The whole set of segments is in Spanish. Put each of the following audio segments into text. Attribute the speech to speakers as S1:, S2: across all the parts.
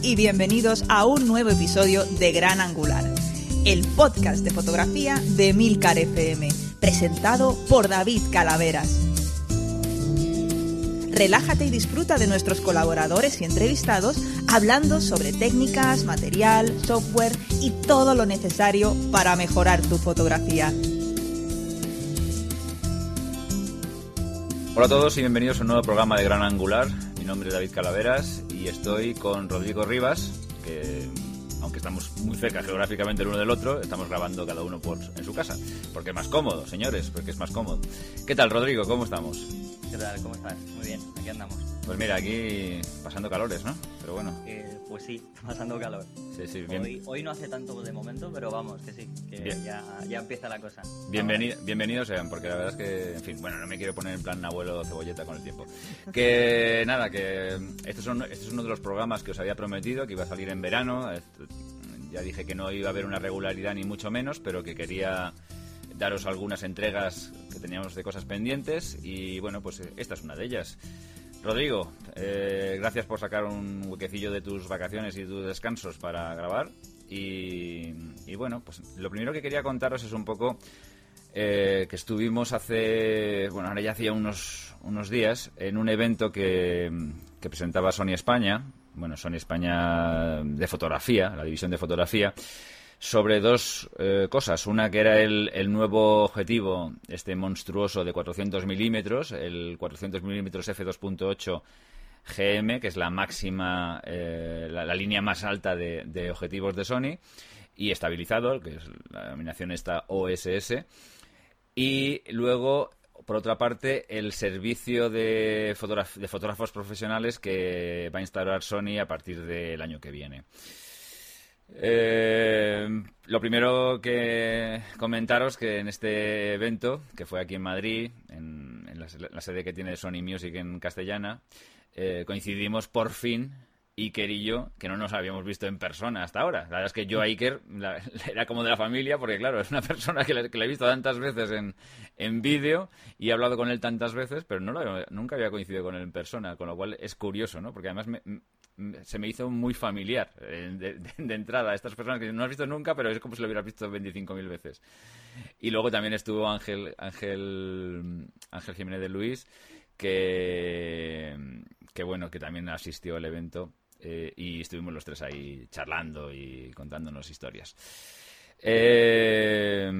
S1: Y bienvenidos a un nuevo episodio de Gran Angular, el podcast de fotografía de Milcar FM, presentado por David Calaveras. Relájate y disfruta de nuestros colaboradores y entrevistados hablando sobre técnicas, material, software y todo lo necesario para mejorar tu fotografía.
S2: Hola a todos y bienvenidos a un nuevo programa de Gran Angular. Mi nombre es David Calaveras y estoy con Rodrigo Rivas, que aunque estamos muy cerca geográficamente el uno del otro, estamos grabando cada uno por, en su casa, porque es más cómodo, señores, porque es más cómodo. ¿Qué tal, Rodrigo? ¿Cómo estamos?
S3: ¿Qué tal? ¿Cómo estás? Muy bien, aquí andamos.
S2: Pues mira, aquí pasando calores, ¿no? Pero bueno.
S3: Eh, pues sí, pasando calor.
S2: Sí, sí, bien.
S3: Hoy, hoy no hace tanto de momento, pero vamos, que sí, que ya, ya empieza la cosa.
S2: Bienveni- bienvenidos sean, porque la verdad es que, en fin, bueno, no me quiero poner en plan abuelo cebolleta con el tiempo. Que nada, que este, son, este es uno de los programas que os había prometido, que iba a salir en verano. Ya dije que no iba a haber una regularidad ni mucho menos, pero que quería daros algunas entregas que teníamos de cosas pendientes y bueno, pues eh, esta es una de ellas. Rodrigo, eh, gracias por sacar un huequecillo de tus vacaciones y tus descansos para grabar. Y, y bueno, pues lo primero que quería contaros es un poco eh, que estuvimos hace, bueno, ahora ya hacía unos, unos días, en un evento que, que presentaba Sony España, bueno, Sony España de fotografía, la división de fotografía, sobre dos eh, cosas. Una que era el, el nuevo objetivo, este monstruoso de 400 milímetros, el 400 milímetros f2.8 GM, que es la máxima, eh, la, línea más alta de, de objetivos de Sony, y estabilizado, que es la denominación esta OSS. Y luego, por otra parte, el servicio de, fotograf- de fotógrafos profesionales que va a instaurar Sony a partir del año que viene. Eh, lo primero que comentaros que en este evento, que fue aquí en Madrid, en, la, sede que tiene Sony Music en castellana, eh, coincidimos por fin Iker y yo, que no nos habíamos visto en persona hasta ahora. La verdad es que yo a Iker la- era como de la familia, porque claro, es una persona que le, he visto tantas veces en, en vídeo y he hablado con él tantas veces, pero nunca había coincidido con él en persona, con lo cual es curioso, ¿no? Porque además me- se me hizo muy familiar eh, de, de- de entrada. Estas personas que no has visto nunca, pero es como si lo hubieras visto 25.000 veces. Y luego también estuvo Ángel, Ángel, Ángel Jiménez de Luis, que, que bueno, que también asistió al evento eh, y estuvimos los tres ahí charlando y contándonos historias. Eh,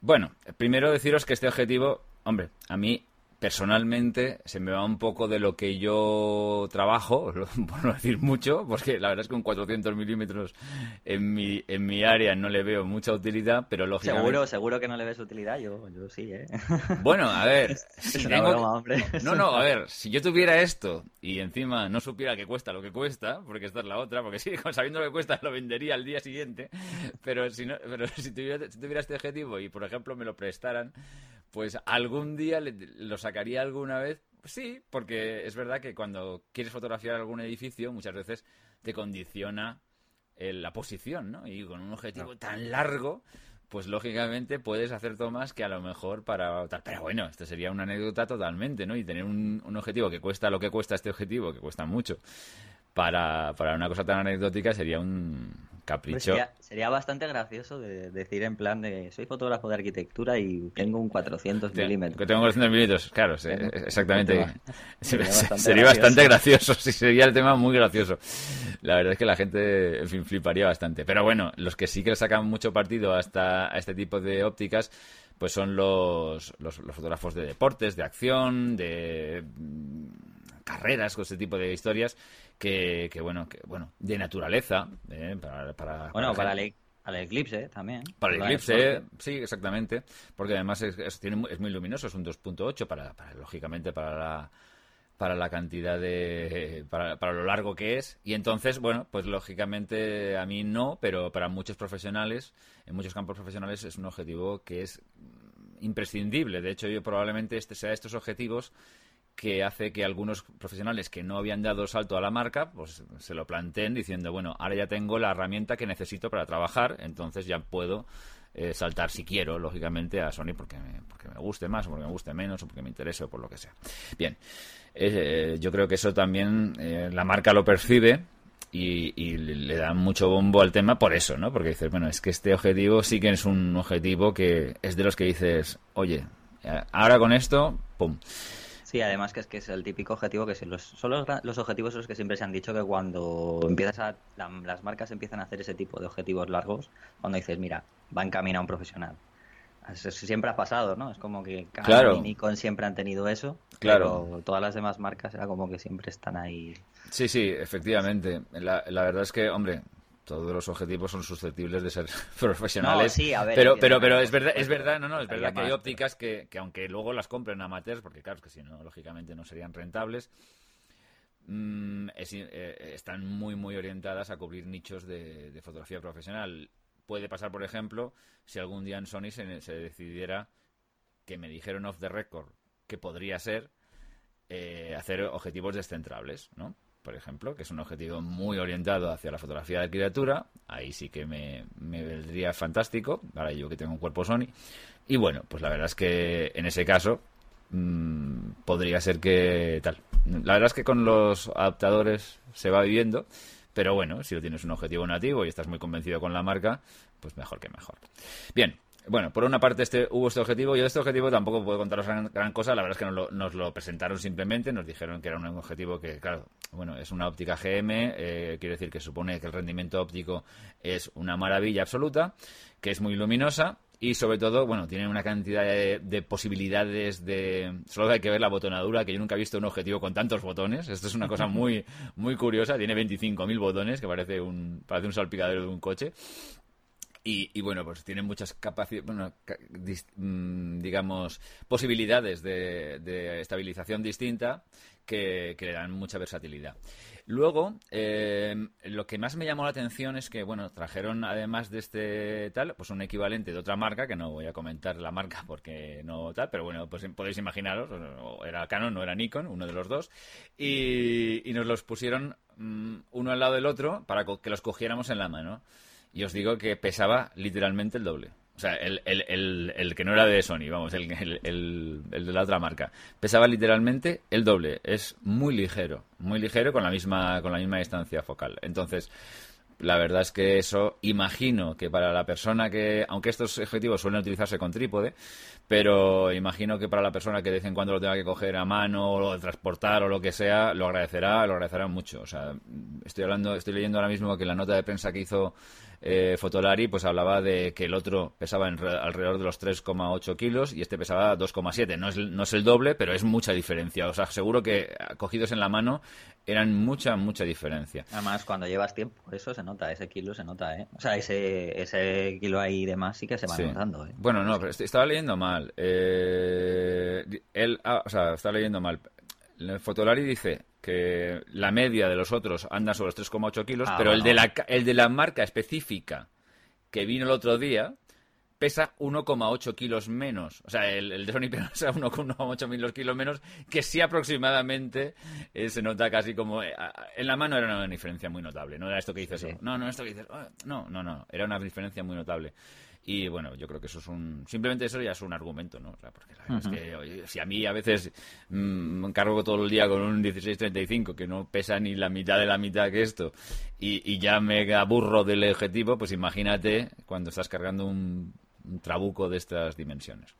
S2: bueno, primero deciros que este objetivo, hombre, a mí personalmente se me va un poco de lo que yo trabajo, por no decir mucho, porque la verdad es que con 400 milímetros en mi, en mi área no le veo mucha utilidad, pero lógicamente...
S3: Seguro, seguro que no le ves utilidad, yo, yo sí, ¿eh?
S2: Bueno, a ver, si
S3: Es una
S2: tengo
S3: broma, hombre.
S2: No, no, a ver, si yo tuviera esto y encima no supiera que cuesta lo que cuesta, porque esta es la otra, porque sí, sabiendo lo que cuesta lo vendería al día siguiente, pero si no, pero si tuviera, si tuviera este objetivo y por ejemplo me lo prestaran, pues algún día le- lo sacaría alguna vez. Sí, porque es verdad que cuando quieres fotografiar algún edificio muchas veces te condiciona eh, la posición, ¿no? Y con un objetivo tan largo, pues lógicamente puedes hacer tomas que a lo mejor para tal. Pero bueno, esto sería una anécdota totalmente, ¿no? Y tener un, un objetivo que cuesta lo que cuesta este objetivo, que cuesta mucho, para, para una cosa tan anecdótica sería un capricho.
S3: sería, sería bastante gracioso de decir en plan de soy fotógrafo de arquitectura y tengo un 400
S2: Te-
S3: milímetros.
S2: Que tengo 400 milímetros, claro, sí, exactamente.
S3: Sería bastante
S2: sería
S3: gracioso.
S2: bastante gracioso, sí, sería el tema muy gracioso. La verdad es que la gente, en fin, fliparía bastante. Pero bueno, los que sí que le sacan mucho partido hasta a este tipo de ópticas, pues son los, los, los fotógrafos de deportes, de acción, de carreras, con este tipo de historias, que, que bueno, que bueno, de naturaleza, eh, para, para,
S3: Bueno, para
S2: gente-
S3: el, al eclipse ¿eh? también.
S2: para el
S3: Para
S2: eclipse, sí, exactamente. Porque además es, es- tiene es muy luminoso, es un 2.8 para, para, lógicamente, para la, para la cantidad de. Para, para lo largo que es. Y entonces, bueno, pues lógicamente a mí no, pero para muchos profesionales, en muchos campos profesionales, es un objetivo que es imprescindible. De hecho, yo probablemente este sea estos objetivos que hace que algunos profesionales que no habían dado salto a la marca, pues se lo planteen diciendo, bueno, ahora ya tengo la herramienta que necesito para trabajar, entonces ya puedo eh, saltar si quiero, lógicamente, a Sony porque me, porque me guste más, o porque me guste menos, o porque me interese, o por lo que sea. Bien, eh, yo creo que eso también eh, la marca lo percibe y, le dan mucho bombo al tema por eso, ¿no? Porque dices, bueno, es que este objetivo sí que es un objetivo que es de los que dices, oye, ahora con esto, ¡pum!
S3: Sí, además que es que es el típico objetivo que los, son los, objetivos los que siempre se han dicho que cuando empiezas a las marcas empiezan a hacer ese tipo de objetivos largos, cuando dices, mira, va en camino a un profesional. Eso siempre ha pasado, ¿no? Es como que
S2: claro.
S3: y Nikon siempre han tenido eso,
S2: claro.
S3: pero todas las demás marcas era como que siempre están ahí.
S2: Sí, sí, efectivamente. La, la verdad es que, hombre, todos los objetivos son susceptibles de ser profesionales.
S3: sí, a ver,
S2: pero, pero, pero es verdad, es verdad, no, no, es verdad que hay ópticas que, que, aunque luego las compren amateurs, porque claro, que si no, lógicamente no serían rentables, mm, eh, están muy, muy orientadas a cubrir nichos de, de, fotografía profesional. Puede pasar, por ejemplo, si algún día en Sony se, se decidiera que me dijeron off the record que podría ser eh, hacer objetivos descentrables, ¿no? Por ejemplo, que es un objetivo muy orientado hacia la fotografía de criatura, ahí sí que me, vendría fantástico, ahora yo que tengo un cuerpo Sony. Y bueno, pues la verdad es que en ese caso mmm, podría ser que tal. La verdad es que con los adaptadores se va viviendo, pero bueno, si lo tienes un objetivo nativo y estás muy convencido con la marca, pues mejor que mejor. Bien, bueno, por una parte este, hubo este objetivo. Yo de este objetivo tampoco puedo contaros gran, cosa. La verdad es que nos lo, nos lo, presentaron simplemente. Nos dijeron que era un objetivo que, claro, bueno, es una óptica GM. Eh, quiere decir que supone que el rendimiento óptico es una maravilla absoluta, que es muy luminosa. Y sobre todo, bueno, tiene una cantidad de, posibilidades de... Solo hay que ver la botonadura, que yo nunca he visto un objetivo con tantos botones. Esto es una cosa muy, muy curiosa. Tiene 25.000 botones, que parece un, parece un salpicadero de un coche. Y, bueno, pues tiene muchas capacidades, bueno, mm, digamos, posibilidades de, estabilización distinta que, le dan mucha versatilidad. Luego, eh, lo que más me llamó la atención es que, bueno, trajeron además de este tal, pues un equivalente de otra marca, que no voy a comentar la marca porque no tal, pero bueno, pues podéis imaginaros, era Canon, no era Nikon, uno de los dos, y, nos los pusieron mm, uno al lado del otro para que los cogiéramos en la mano y os digo que pesaba literalmente el doble. O sea, el, el, el, que no era de Sony, vamos, el, el, de la otra marca. Pesaba literalmente el doble. Es muy ligero, muy ligero con la misma, con la misma distancia focal. Entonces, la verdad es que eso imagino que para la persona que, aunque estos objetivos suelen utilizarse con trípode, pero imagino que para la persona que de vez en cuando lo tenga que coger a mano o transportar o lo que sea, lo agradecerá, lo agradecerá mucho. O sea, estoy hablando, estoy leyendo ahora mismo que la nota de prensa que hizo eh, Fotolari pues hablaba de que el otro pesaba alrededor de los 3,8 kilos y este pesaba 2,7. No es, no es el doble, pero es mucha diferencia. O sea, seguro que cogidos en la mano eran mucha, mucha diferencia.
S3: Además, cuando llevas tiempo, eso se nota, ese kilo se nota, ¿eh? O sea, ese, ese kilo ahí de más sí que se va notando, ¿eh?
S2: Bueno, no, pero estaba leyendo mal. Eh, él, ah, o sea, estaba leyendo mal. Fotolari dice que la media de los otros anda sobre los 3,8 kilos, ah, pero el, de la, el de la marca específica que vino el otro día pesa 1,8 kilos menos. O sea, el, de Sony pesa 1,8 kilos menos, que sí aproximadamente eh, se nota casi como... Eh, en la mano era una diferencia muy notable, no era esto que dices, no, no, esto que dices, oh, no, no, no, era una diferencia muy notable. Y bueno, yo creo que eso es un. Simplemente eso ya es un argumento, ¿no? porque la verdad es que si a mí a veces mm, me cargo todo el día con un 1635 que no pesa ni la mitad de la mitad que esto y, ya me aburro del objetivo, pues imagínate cuando estás cargando un, trabuco de estas dimensiones.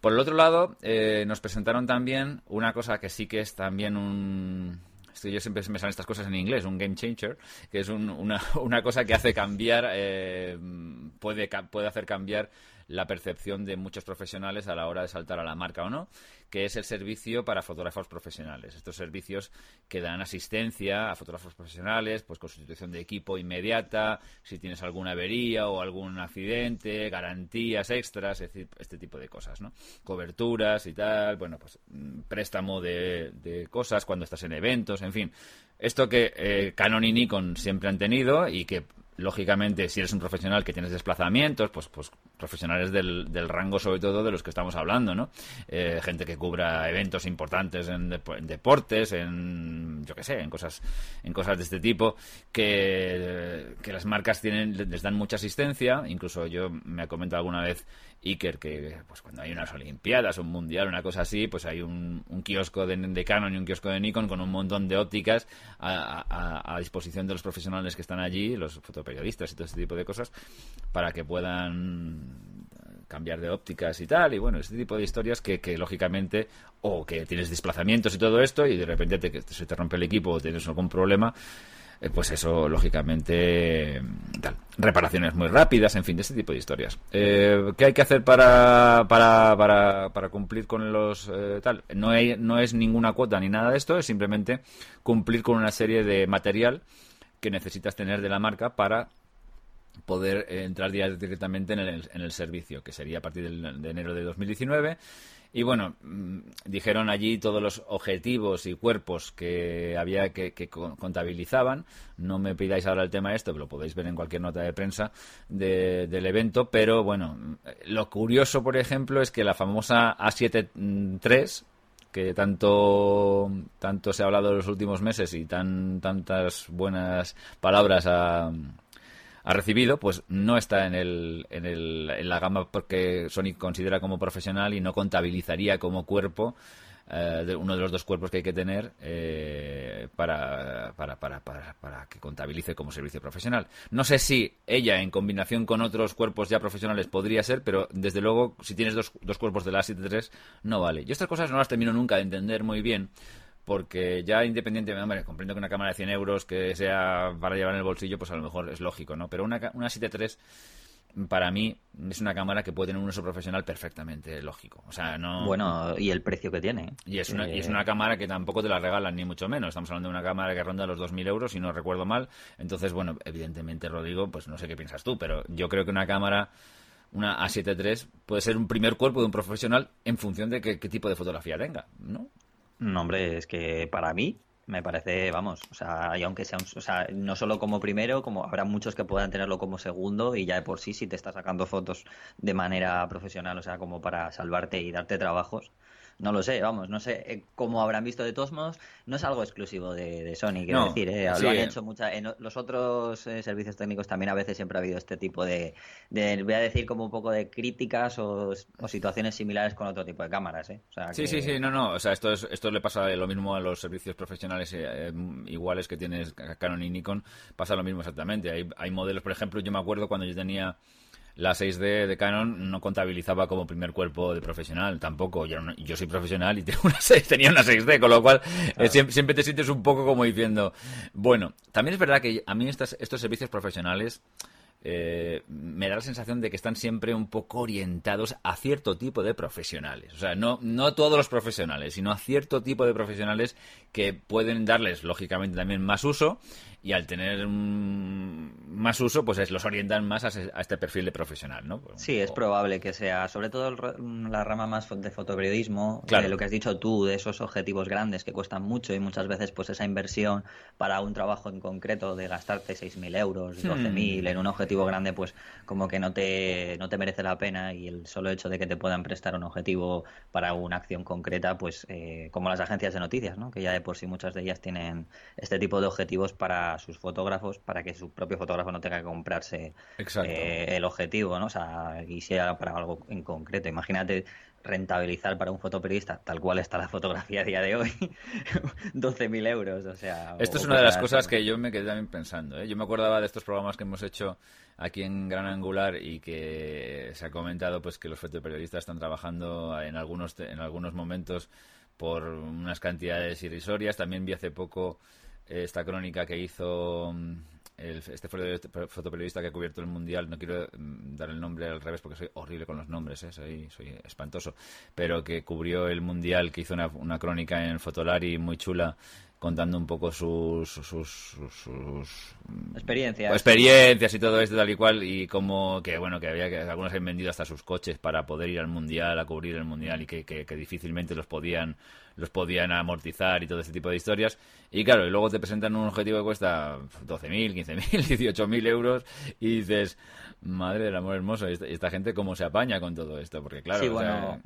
S2: Por el otro lado, eh, nos presentaron también una cosa que sí que es también un, yo siempre me salen estas cosas en inglés, un game changer, que es una, una, cosa que hace cambiar, eh, puede, puede hacer cambiar la percepción de muchos profesionales a la hora de saltar a la marca o no, que es el servicio para fotógrafos profesionales. Estos servicios que dan asistencia a fotógrafos profesionales, pues con sustitución de equipo inmediata, si tienes alguna avería o algún accidente, garantías extras, es decir, este tipo de cosas, ¿no? Coberturas y tal, bueno, pues préstamo de, de cosas cuando estás en eventos, en fin. Esto que eh, Canon y Nikon siempre han tenido y que lógicamente, si eres un profesional que tienes desplazamientos, pues, pues profesionales del, del rango sobre todo de los que estamos hablando, ¿no? Eh, gente que cubra eventos importantes en, deportes, en, yo qué sé, en cosas, en cosas de este tipo, que, que las marcas tienen, les dan mucha asistencia, incluso yo me he comentado alguna vez Iker, que pues cuando hay unas Olimpiadas, un Mundial, una cosa así, pues hay un, un kiosco de, Canon y un kiosco de Nikon con un montón de ópticas a, disposición de los profesionales que están allí, los fotoperiodistas y todo este tipo de cosas, para que puedan cambiar de ópticas y tal, y bueno, este tipo de historias que, que lógicamente, o que tienes desplazamientos y todo esto, y de repente te, se te rompe el equipo o tienes algún problema, eh, pues eso, lógicamente, tal. reparaciones muy rápidas, en fin, de ese tipo de historias. Eh, ¿Qué hay que hacer para, para, para, para cumplir con los eh, tal? No, hay, no es ninguna cuota ni nada de esto, es simplemente cumplir con una serie de material que necesitas tener de la marca para poder entrar directamente en el, en el servicio, que sería a partir de enero de 2019 y bueno, mm, dijeron allí todos los objetivos y cuerpos que había que, contabilizaban. No me pidáis ahora el tema de esto, lo podéis ver en cualquier nota de prensa del evento. Pero bueno, lo curioso, por ejemplo, es que la famosa A73, que tanto, tanto se ha hablado en los últimos meses y tan, tantas buenas palabras a ha recibido, pues no está en, el, en, el, en la gama porque Sony considera como profesional y no contabilizaría como cuerpo eh, uno de los dos cuerpos que hay que tener eh, para, para, para, para, que contabilice como servicio profesional. No sé si ella, en combinación con otros cuerpos ya profesionales, podría ser, pero desde luego, si tienes dos, dos cuerpos de la A73, no vale. Yo estas cosas no las termino nunca de entender muy bien porque ya independientemente, hombre, comprendo que una cámara de 100 euros que sea para llevar en el bolsillo, pues a lo mejor es lógico, ¿no? Pero una, una 7.3 para mí es una cámara que puede tener un uso profesional perfectamente lógico. O sea, no...
S3: Bueno, y el precio que tiene.
S2: Y es, una, y es una cámara que tampoco te la regalan ni mucho menos. Estamos hablando de una cámara que ronda los 2.000 euros, si no recuerdo mal. Entonces, bueno, evidentemente, Rodrigo, pues no sé qué piensas tú, pero yo creo que una cámara una A7 III puede ser un primer cuerpo de un profesional en función de qué, qué tipo de fotografía tenga, ¿no?
S3: No, hombre, es que para mí me parece, vamos, o sea, y aunque sea, un, o sea, no solo como primero, como habrá muchos que puedan tenerlo como segundo y ya de por sí si te está sacando fotos de manera profesional, o sea, como para salvarte y darte trabajos, no lo sé, vamos, no sé eh, cómo habrán visto de todos modos. No es algo exclusivo de, Sony, quiero decir, ¿eh? lo han hecho mucha, en los otros eh, servicios técnicos también a veces siempre ha habido este tipo de, voy a decir como un poco de críticas o, situaciones similares con otro tipo de cámaras, ¿eh?
S2: sí, sí, sí, no, no, o sea, esto, es, esto le pasa lo mismo a los servicios profesionales iguales que tienes Canon y Nikon, pasa lo mismo exactamente. Hay, hay modelos, por ejemplo, yo me acuerdo cuando yo tenía la 6D de Canon no contabilizaba como primer cuerpo de profesional, tampoco. Yo, yo soy profesional y tengo una 6, tenía una 6D, con lo cual eh, siempre, te sientes un poco como diciendo, bueno, también es verdad que a mí estos servicios profesionales eh, me da la sensación de que están siempre un poco orientados a cierto tipo de profesionales. O sea, no, no todos los profesionales, sino a cierto tipo de profesionales que pueden darles, lógicamente, también más uso y al tener más uso, pues los orientan más a, este perfil de profesional, ¿no?
S3: Pues sí, es probable que sea, sobre todo la rama más de fotoperiodismo, de lo que has dicho tú, de esos objetivos grandes que cuestan mucho y muchas veces pues esa inversión para un trabajo en concreto de gastarte 6.000 euros, 12.000 hmm. en un objetivo grande, pues como que no te, no te merece la pena y el solo hecho de que te puedan prestar un objetivo para una acción concreta, pues eh, como las agencias de noticias, ¿no? Que ya de por sí muchas de ellas tienen este tipo de objetivos para sus fotógrafos para que su propio fotógrafo no tenga que comprarse eh, el objetivo, ¿no? O sea, y sea para algo en concreto. Imagínate rentabilizar para un fotoperiodista, tal cual está la fotografía a día de hoy, 12.000 euros, o sea...
S2: Esto es una de las cosas que yo me quedé también pensando, ¿eh? Yo me acordaba de estos programas que hemos hecho aquí en Gran Angular y que se ha comentado pues que los fotoperiodistas están trabajando en algunos, en algunos momentos por unas cantidades irrisorias. También vi hace poco esta crónica que hizo mm, este fotoperiodista que ha cubierto el mundial, no quiero mm, dar el nombre al revés porque soy horrible con los nombres, ¿eh? soy, soy espantoso, pero que cubrió el mundial, que hizo una, crónica en Fotolari muy chula contando un poco sus, sus, sus,
S3: experiencias.
S2: experiencias y todo esto tal y cual y como que bueno que había que algunos han vendido hasta sus coches para poder ir al mundial a cubrir el mundial y que, que, difícilmente los podían los podían amortizar y todo ese tipo de historias. Y claro y luego te presentan un objetivo que cuesta 12.000 15.000 18.000 euros y dices madre del amor hermoso esta, esta gente cómo se apaña con todo esto porque claro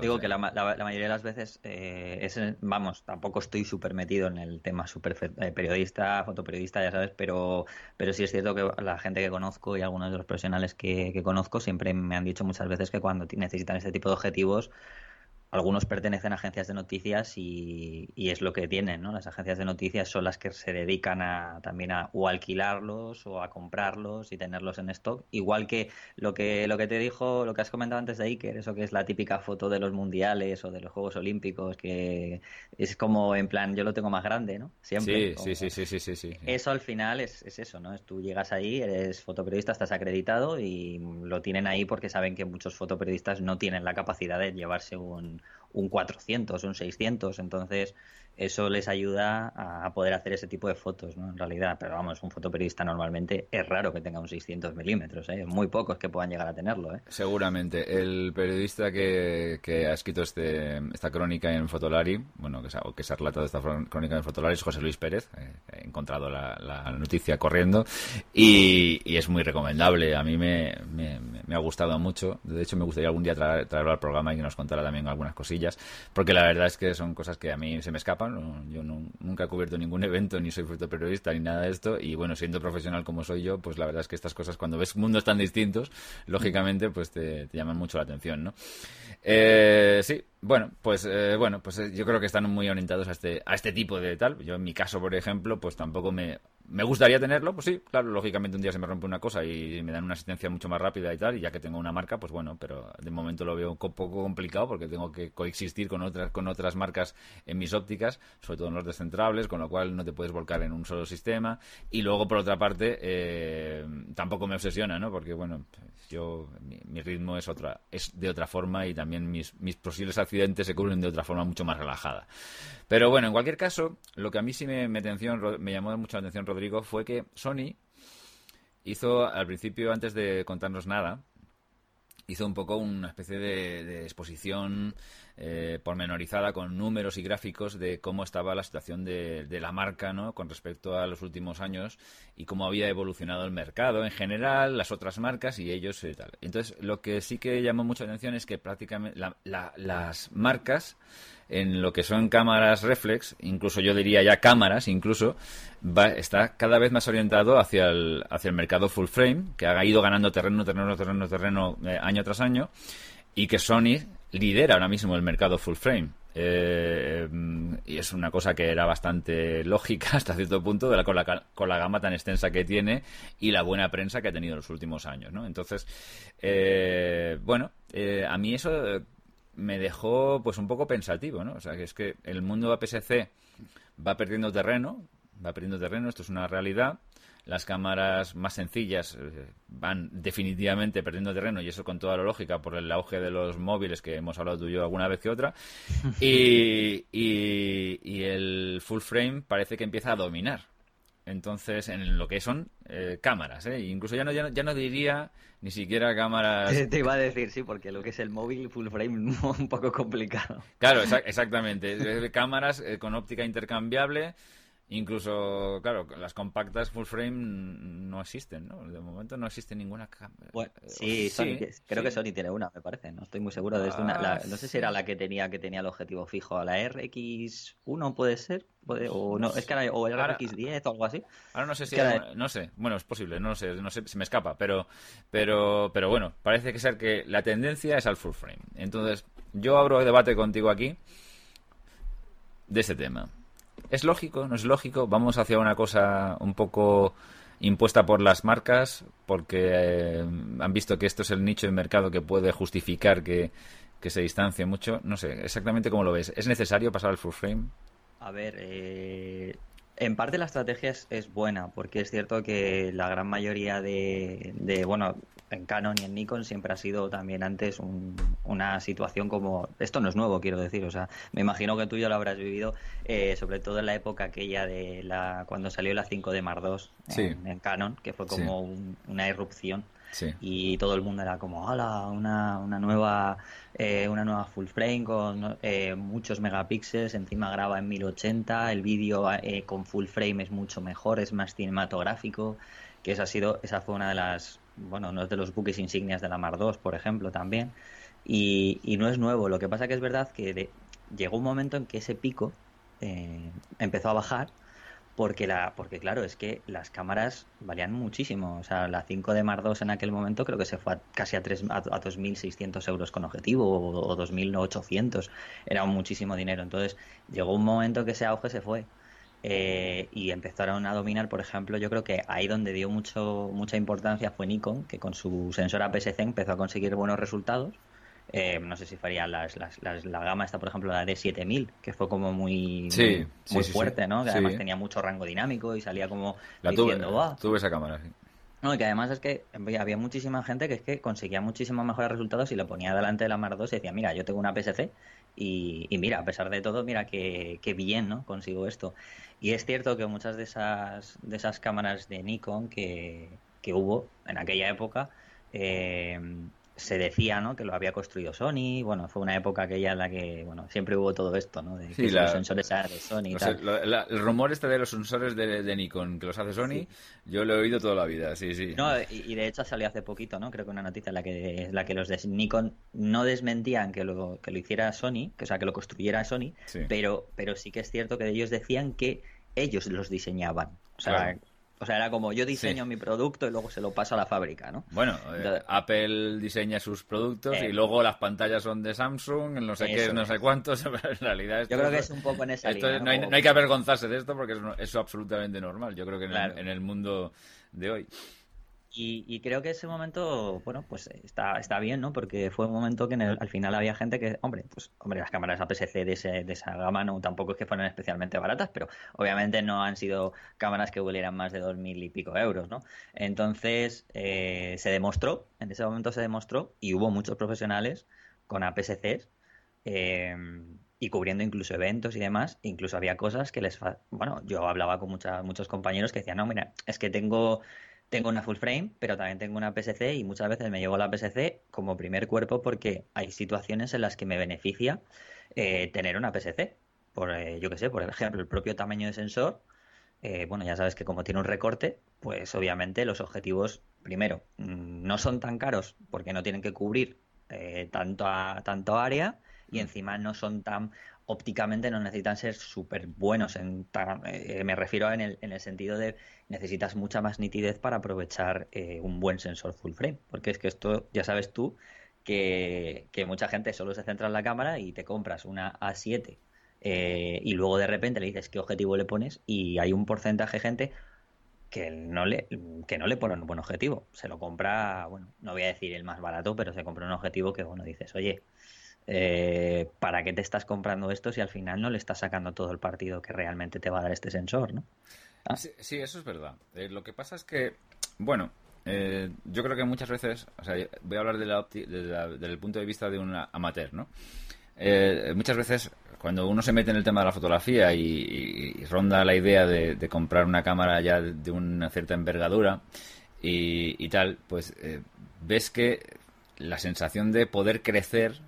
S3: Digo que la, mayoría de las veces, eh, es, vamos, tampoco estoy súper metido en el tema super eh, periodista, fotoperiodista, ya sabes, pero, pero sí es cierto que la gente que conozco y algunos de los profesionales que, que conozco siempre me han dicho muchas veces que cuando necesitan este tipo de objetivos, algunos pertenecen a agencias de noticias y, es lo que tienen, ¿no? Las agencias de noticias son las que se dedican a también a o alquilarlos o a comprarlos y tenerlos en stock. Igual que lo que lo que te dijo, lo que has comentado antes de Iker, eso que es la típica foto de los mundiales o de los Juegos Olímpicos, que es como en plan, yo lo tengo más grande, ¿no?
S2: Siempre. Sí, sí, sí, sí, sí, sí,
S3: Eso al final es, es eso, ¿no? Es tú llegas ahí, eres fotoperiodista, estás acreditado y lo tienen ahí porque saben que muchos fotoperiodistas no tienen la capacidad de llevarse un un 400, un 600, entonces eso les ayuda a poder hacer ese tipo de fotos, ¿no? En realidad, pero vamos, un fotoperiodista normalmente es raro que tenga un 600 milímetros, ¿eh? Muy pocos que puedan llegar a tenerlo, ¿eh?
S2: Seguramente. El periodista que, ha escrito este, esta crónica en Fotolari, bueno, que se, que se ha relatado esta crónica en Fotolari es José Luis Pérez. Eh, he encontrado la, noticia corriendo y, es muy recomendable. A mí me, ha gustado mucho. De hecho, me gustaría algún día traerlo al programa y que nos contara también algunas cosillas, porque la verdad es que son cosas que a mí se me escapan yo nunca he cubierto ningún evento, ni soy fotoperiodista, ni nada de esto. Y bueno, siendo profesional como soy yo, pues la verdad es que estas cosas, cuando ves mundos tan distintos, lógicamente, pues te, llaman mucho la atención, ¿no? Eh, sí, bueno, pues eh, bueno, pues eh, yo creo que están muy orientados a este, a este tipo de tal. Yo en mi caso, por ejemplo, pues tampoco me me gustaría tenerlo, pues sí, claro, lógicamente un día se me rompe una cosa y me dan una asistencia mucho más rápida y tal, y ya que tengo una marca, pues bueno, pero de momento lo veo un poco complicado porque tengo que coexistir con otras con otras marcas en mis ópticas, sobre todo en los descentrables, con lo cual no te puedes volcar en un solo sistema. Y luego, por otra parte, eh, tampoco me obsesiona, ¿no? Porque bueno, yo mi, ritmo es otra es de otra forma y también mis, mis posibles accidentes se cubren de otra forma mucho más relajada. Pero bueno, en cualquier caso, lo que a mí sí me, me, llamó mucho la atención, Rodrigo, fue que Sony hizo al principio, antes de contarnos nada, hizo un poco una especie de, exposición eh, pormenorizada con números y gráficos de cómo estaba la situación de, de, la marca ¿no? con respecto a los últimos años y cómo había evolucionado el mercado en general, las otras marcas y ellos y tal. Entonces, lo que sí que llamó mucha atención es que prácticamente las marcas en lo que son cámaras reflex, incluso yo diría ya cámaras, incluso, va, está cada vez más orientado hacia el, el mercado full frame, que ha ido ganando terreno, terreno, terreno, terreno eh, año tras año, y que Sony lidera ahora mismo el mercado full frame. Eh, y es una cosa que era bastante lógica hasta cierto punto de la, con, la, con, la, gama tan extensa que tiene y la buena prensa que ha tenido en los últimos años, ¿no? Entonces, eh, bueno, a mí eso me dejó pues un poco pensativo, ¿no? O sea, que es que el mundo APS-C va perdiendo terreno, va perdiendo terreno, esto es una realidad. Las cámaras más sencillas eh, van definitivamente perdiendo terreno y eso con toda la lógica por el auge de los móviles que hemos hablado tú y yo alguna vez que otra. Y, y, el full frame parece que empieza a dominar. Entonces, en lo que son eh, cámaras, ¿eh? incluso ya no, ya no diría ni siquiera cámaras.
S3: Te iba a decir, sí, porque lo que es el móvil full frame es un poco complicado.
S2: Claro, exactamente. Cámaras eh, con óptica intercambiable Incluso, claro, las compactas full frame no existen, ¿no? De momento no existe ninguna cámara.
S3: sí, creo que Sony tiene una, me parece. No estoy muy seguro. de una, no sé si era la que tenía que tenía el objetivo fijo. ¿La RX1 puede ser? o no, es que era, o el RX10 o algo así.
S2: Ahora no sé si no sé. Bueno, es posible, no sé, no sé, se me escapa, pero pero pero bueno, parece que ser que la tendencia es al full frame. Entonces, yo abro el debate contigo aquí de ese tema. ¿Es lógico? ¿No es lógico? Vamos hacia una cosa un poco impuesta por las marcas porque eh, han visto que esto es el nicho de mercado que puede justificar que, se distancie mucho. No sé, exactamente cómo lo ves. ¿Es necesario pasar al full frame?
S3: A ver, eh, en parte la estrategia es, buena porque es cierto que la gran mayoría de, de bueno, en Canon y en Nikon siempre ha sido también antes una situación como esto no es nuevo quiero decir o sea me imagino que tú ya lo habrás vivido eh, sobre todo en la época aquella de la cuando salió la 5 de Mar 2 en, Canon que fue como una irrupción. Y todo el mundo era como hola una, una nueva eh, una nueva full frame con eh, muchos megapíxeles encima graba en 1080 el vídeo con full frame es mucho mejor es más cinematográfico que esa ha sido esa fue una de las bueno, uno de los buques insignias de la Mar 2, por ejemplo, también. Y, no es nuevo. Lo que pasa que es verdad que llegó un momento en que ese pico eh, empezó a bajar porque la porque claro es que las cámaras valían muchísimo o sea la 5 de Mar 2 en aquel momento creo que se fue casi a, 3, a, 2.600 euros con objetivo o, o 2.800 era muchísimo dinero entonces llegó un momento que ese auge se fue eh, y empezaron a dominar, por ejemplo, yo creo que ahí donde dio mucho, mucha importancia fue Nikon, que con su sensor APS-C empezó a conseguir buenos resultados. Eh, no sé si faría las, las, la gama esta, por ejemplo, la D7000, que fue como muy, muy, fuerte, ¿no? Que además tenía mucho rango dinámico y salía como
S2: la diciendo, tuve, tuve esa cámara, sí.
S3: No, y que además es que había muchísima gente que es que conseguía muchísimos mejores resultados y lo ponía delante de la Mar 2 y decía, mira, yo tengo una PSC y, y mira, a pesar de todo, mira qué bien, ¿no? Consigo esto. Y es cierto que muchas de esas, de esas cámaras de Nikon que, que hubo en aquella época, eh, se decía ¿no? que lo había construido Sony. Bueno, fue una época aquella en la que bueno siempre hubo todo esto, ¿no? De que los sensores de Sony. Y tal.
S2: el rumor este de los sensores de, Nikon que los hace Sony, yo lo he oído toda la vida, sí, sí.
S3: No, y, de hecho salió hace poquito, ¿no? Creo que una noticia en la que, la que los de Nikon no desmentían que lo, que lo hiciera Sony, que o sea, que lo construyera Sony, pero, pero sí que es cierto que ellos decían que ellos los diseñaban. O sea, o sea, era como yo diseño mi producto y luego se lo paso a la fábrica, ¿no?
S2: Bueno, eh, Apple diseña sus productos y eh. luego las pantallas son de Samsung, no sé qué, no sé cuántos. En realidad,
S3: yo creo que es un poco en esa línea.
S2: No, hay, que avergonzarse de esto porque es, absolutamente normal. Yo creo que en el mundo de hoy.
S3: Y, creo que ese momento, bueno, pues está, está bien, ¿no? Porque fue un momento que al final había gente que, hombre, pues, hombre, las cámaras APS-C de, ese, de esa gama no tampoco es que fueran especialmente baratas, pero obviamente no han sido cámaras que valieran más de dos mil y pico euros, ¿no? Entonces, eh, se demostró, en ese momento se demostró, y hubo muchos profesionales con APS-Cs, eh, y cubriendo incluso eventos y demás, incluso había cosas que les... Bueno, yo hablaba con muchos compañeros que decían, no, mira, es que tengo tengo una full frame, pero también tengo una PSC y muchas veces me llevo la PSC como primer cuerpo porque hay situaciones en las que me beneficia eh, tener una PSC. Por, eh, yo qué sé, por ejemplo, el propio tamaño de sensor. Eh, bueno, ya sabes que como tiene un recorte, pues obviamente los objetivos, primero, mm, no son tan caros porque no tienen que cubrir tanto, tanto área y encima no son tan ópticamente no necesitan ser súper buenos. En, eh, me refiero en el, en el sentido de necesitas mucha más nitidez para aprovechar eh, un buen sensor full frame. Porque es que esto, ya sabes tú, que, mucha gente solo se centra en la cámara y te compras una A7 eh, y luego de repente le dices qué objetivo le pones y hay un porcentaje de gente que no le que no le pone un buen objetivo se lo compra bueno no voy a decir el más barato pero se compra un objetivo que bueno dices oye eh, ¿para qué te estás comprando esto si al final no le estás sacando todo el partido que realmente te va a dar este sensor? ¿no?
S2: Ah. Sí, eso es verdad. Eh, lo que pasa es que, bueno, eh, yo creo que muchas veces, o sea, voy a hablar de desde el punto de vista de un amateur, ¿no? muchas veces cuando uno se mete en el tema de la fotografía y, ronda la idea de, comprar una cámara ya de, una cierta envergadura y tal, pues ves que la sensación de poder crecer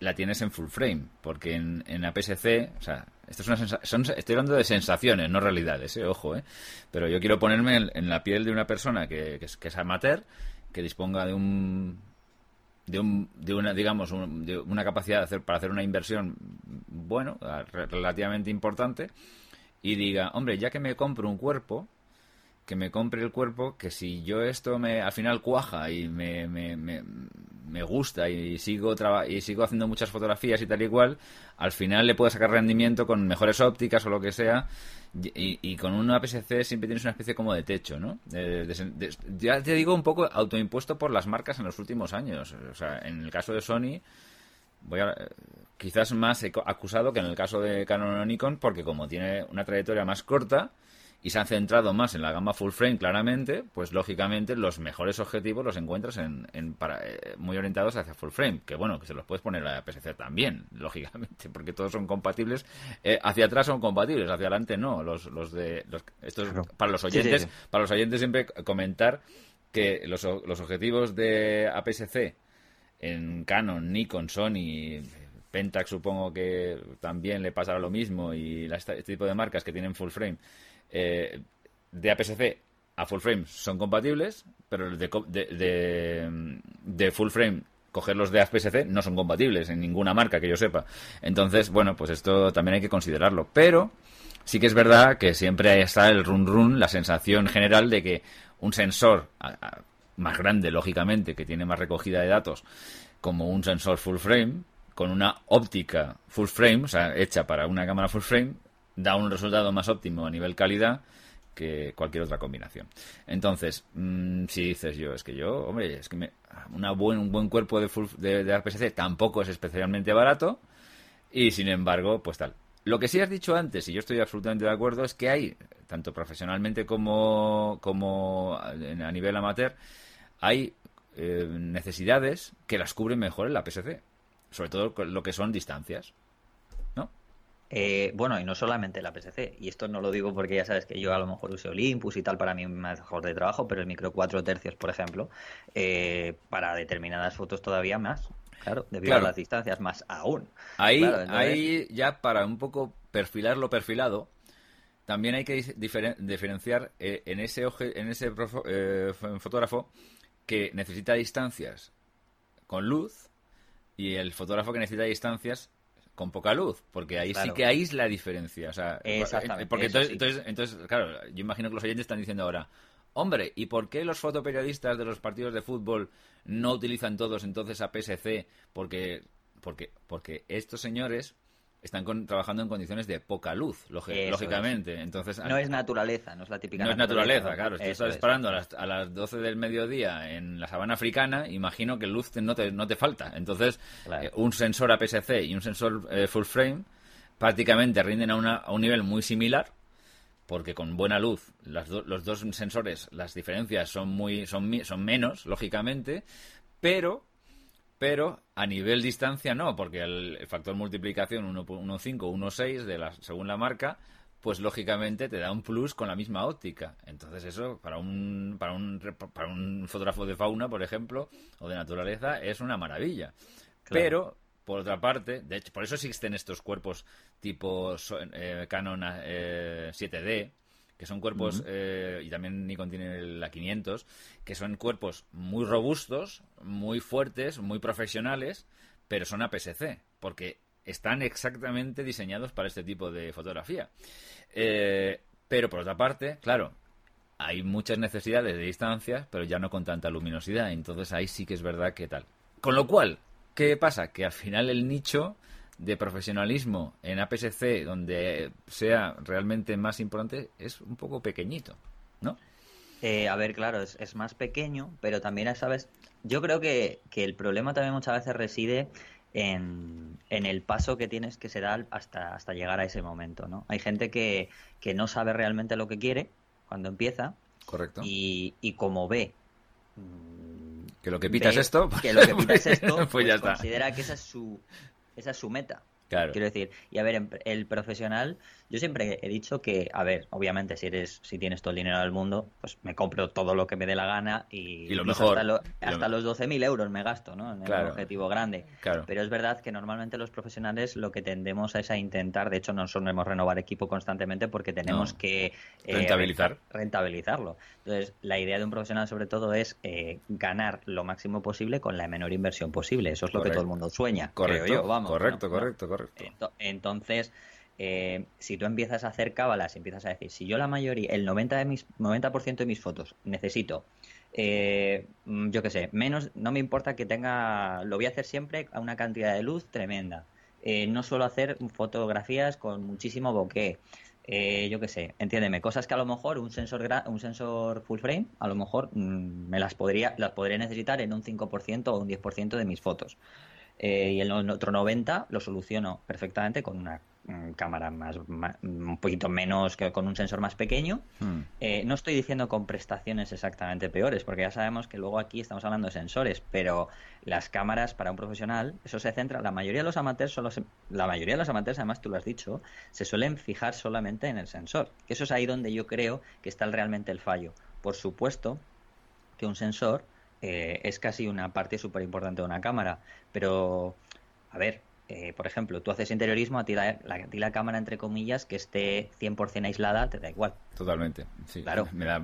S2: la tienes en full frame, porque en, en APS-C, o sea, esto es una son, estoy hablando de sensaciones, no realidades, eh, ojo, eh, pero yo quiero ponerme en, la piel de una persona que, que, es, que, es, amateur, que disponga de un de, un, de una digamos de una capacidad de hacer para hacer una inversión bueno relativamente importante y diga hombre ya que me compro un cuerpo que me compre el cuerpo, que si yo esto me al final cuaja y me, me, me, gusta y sigo y sigo haciendo muchas fotografías y tal y cual, al final le puedo sacar rendimiento con mejores ópticas o lo que sea. Y, con una PSC siempre tienes una especie como de techo, ¿no? ya te digo un poco autoimpuesto por las marcas en los últimos años. O sea, en el caso de Sony, voy a, quizás más acusado que en el caso de Canon o Nikon, porque como tiene una trayectoria más corta, y se han centrado más en la gama full frame, claramente, pues lógicamente los mejores objetivos los encuentras en, para, eh, muy orientados hacia full frame, que bueno, que se los puedes poner a la PSC también, lógicamente, porque todos son compatibles. Eh, hacia atrás son compatibles, hacia adelante no. Los, los de los, esto para los oyentes, para los oyentes siempre comentar que los, los objetivos de APS-C en Canon, Nikon, Sony, Pentax supongo que también le pasará lo mismo y este tipo de marcas que tienen full frame eh, de APS-C a full frame son compatibles, pero de, de, de, full frame cogerlos de APS-C no son compatibles en ninguna marca que yo sepa. Entonces, bueno, pues esto también hay que considerarlo. Pero sí que es verdad que siempre está el run run, la sensación general de que un sensor más grande, lógicamente, que tiene más recogida de datos, como un sensor full frame, con una óptica full frame, o sea, hecha para una cámara full frame, da un resultado más óptimo a nivel calidad que cualquier otra combinación. Entonces, mm, si dices yo, es que yo, hombre, es que una buen, un buen cuerpo de, full, de, tampoco es especialmente barato y sin embargo, pues tal. Lo que sí has dicho antes, y yo estoy absolutamente de acuerdo, es que hay, tanto profesionalmente como, como a nivel amateur, hay eh, necesidades que las cubren mejor en la PSC. Sobre todo lo que son distancias.
S3: Eh, bueno, y no solamente la PSC. Y esto no lo digo porque ya sabes que yo a lo mejor use Olympus y tal para mí mejor de trabajo, pero el micro 4 tercios, por ejemplo, eh, para determinadas fotos todavía más. Claro, debido a las distancias más aún.
S2: Ahí, ahí ya para un poco perfilar lo perfilado, también hay que diferenciar eh, en ese, en ese eh, fotógrafo que necesita distancias con luz y el fotógrafo que necesita distancias con poca luz, porque ahí sí que ahí es la diferencia. O sea, porque entonces, entonces, claro, yo imagino que los oyentes están diciendo ahora, Hombre, ¿y por qué los fotoperiodistas de los partidos de fútbol no utilizan todos entonces a PSC? Porque, porque, porque estos señores están trabajando en condiciones de poca luz, lógicamente. Entonces,
S3: no es naturaleza, no es la típica
S2: No es naturaleza, claro. Si estás esperando a las, a las 12 del mediodía en la sabana africana, imagino que luz no te, no te falta. Entonces, eh, un sensor APS-C y un sensor eh, full frame prácticamente rinden a, una, a un nivel muy similar porque con buena luz los dos sensores, las diferencias son muy son, son menos, lógicamente, pero pero a nivel distancia no, porque el, factor multiplicación 1.5 1.6 de la según la marca, pues lógicamente te da un plus con la misma óptica. Entonces eso para un para un para un fotógrafo de fauna, por ejemplo, o de naturaleza es una maravilla. Pero por otra parte, de hecho, por eso existen estos cuerpos tipo eh, Canon 7D, eh, que son cuerpos, eh, y también Nikon tiene la 500, que son cuerpos muy robustos, muy fuertes, muy profesionales, pero son APS-C, porque están exactamente diseñados para este tipo de fotografía. pero por otra parte, claro, hay muchas necesidades de distancia, pero ya no con tanta luminosidad, entonces ahí sí que es verdad que tal. Con lo cual, ¿Qué pasa? Que al final el nicho de profesionalismo en APS-C, donde sea realmente más importante, es un poco pequeñito, ¿no?
S3: Eh, a ver, claro, es, más pequeño, pero también, ¿sabes? Yo creo que, el problema también muchas veces reside en, el paso que tienes que se da hasta, hasta llegar a ese momento, ¿no? Hay gente que, que no sabe realmente lo que quiere cuando empieza.
S2: Correcto.
S3: Y, y como ve
S2: que lo que pita es esto,
S3: que lo que pita es esto, pues, pues, ya está. considera que esa es su esa es su meta. Quiero decir, y a ver, el profesional, yo siempre he dicho que, a ver, obviamente si eres, si tienes todo el dinero del mundo, pues me compro todo lo que me dé la gana y,
S2: lo mejor,
S3: hasta, los 12.000 euros me gasto, ¿no? En el objetivo grande. Pero es verdad que normalmente los profesionales lo que tendemos es a intentar, de hecho no solemos renovar equipo constantemente porque tenemos que
S2: eh, rentabilizar.
S3: rentabilizarlo. Entonces, la idea de un profesional sobre todo es eh, ganar lo máximo posible con la menor inversión posible. Eso es lo que todo el mundo sueña,
S2: correcto,
S3: creo yo. Vamos,
S2: correcto, correcto, correcto.
S3: Entonces, eh, si tú empiezas a hacer cábalas empiezas a decir, si yo la mayoría, el 90%, de mis, 90 de mis fotos necesito, eh, mm, yo qué sé, menos, no me importa que tenga, lo voy a hacer siempre a una cantidad de luz tremenda. Eh, no suelo hacer fotografías con muchísimo bokeh. yo qué sé, entiéndeme, cosas que a lo mejor un sensor un sensor full frame, a lo mejor mm, me las podría, las podría necesitar en un 5% o un 10% de mis fotos. Y el otro 90 lo soluciono perfectamente con una cámara más, un poquito menos que con un sensor más pequeño. Hmm. Eh, no estoy diciendo con prestaciones exactamente peores, porque ya sabemos que luego aquí estamos hablando de sensores, pero las cámaras para un profesional, eso se centra, la mayoría de los amateurs, solo la mayoría de los amateurs, además tú lo has dicho, se suelen fijar solamente en el sensor. Que eso es ahí donde yo creo que está realmente el fallo. Por supuesto que un sensor eh, es casi una parte súper importante de una cámara, pero a ver, eh, por ejemplo, tú haces interiorismo, a ti la, la, cámara, entre comillas, que esté 100% aislada, te da igual.
S2: Totalmente, sí. Claro, me da,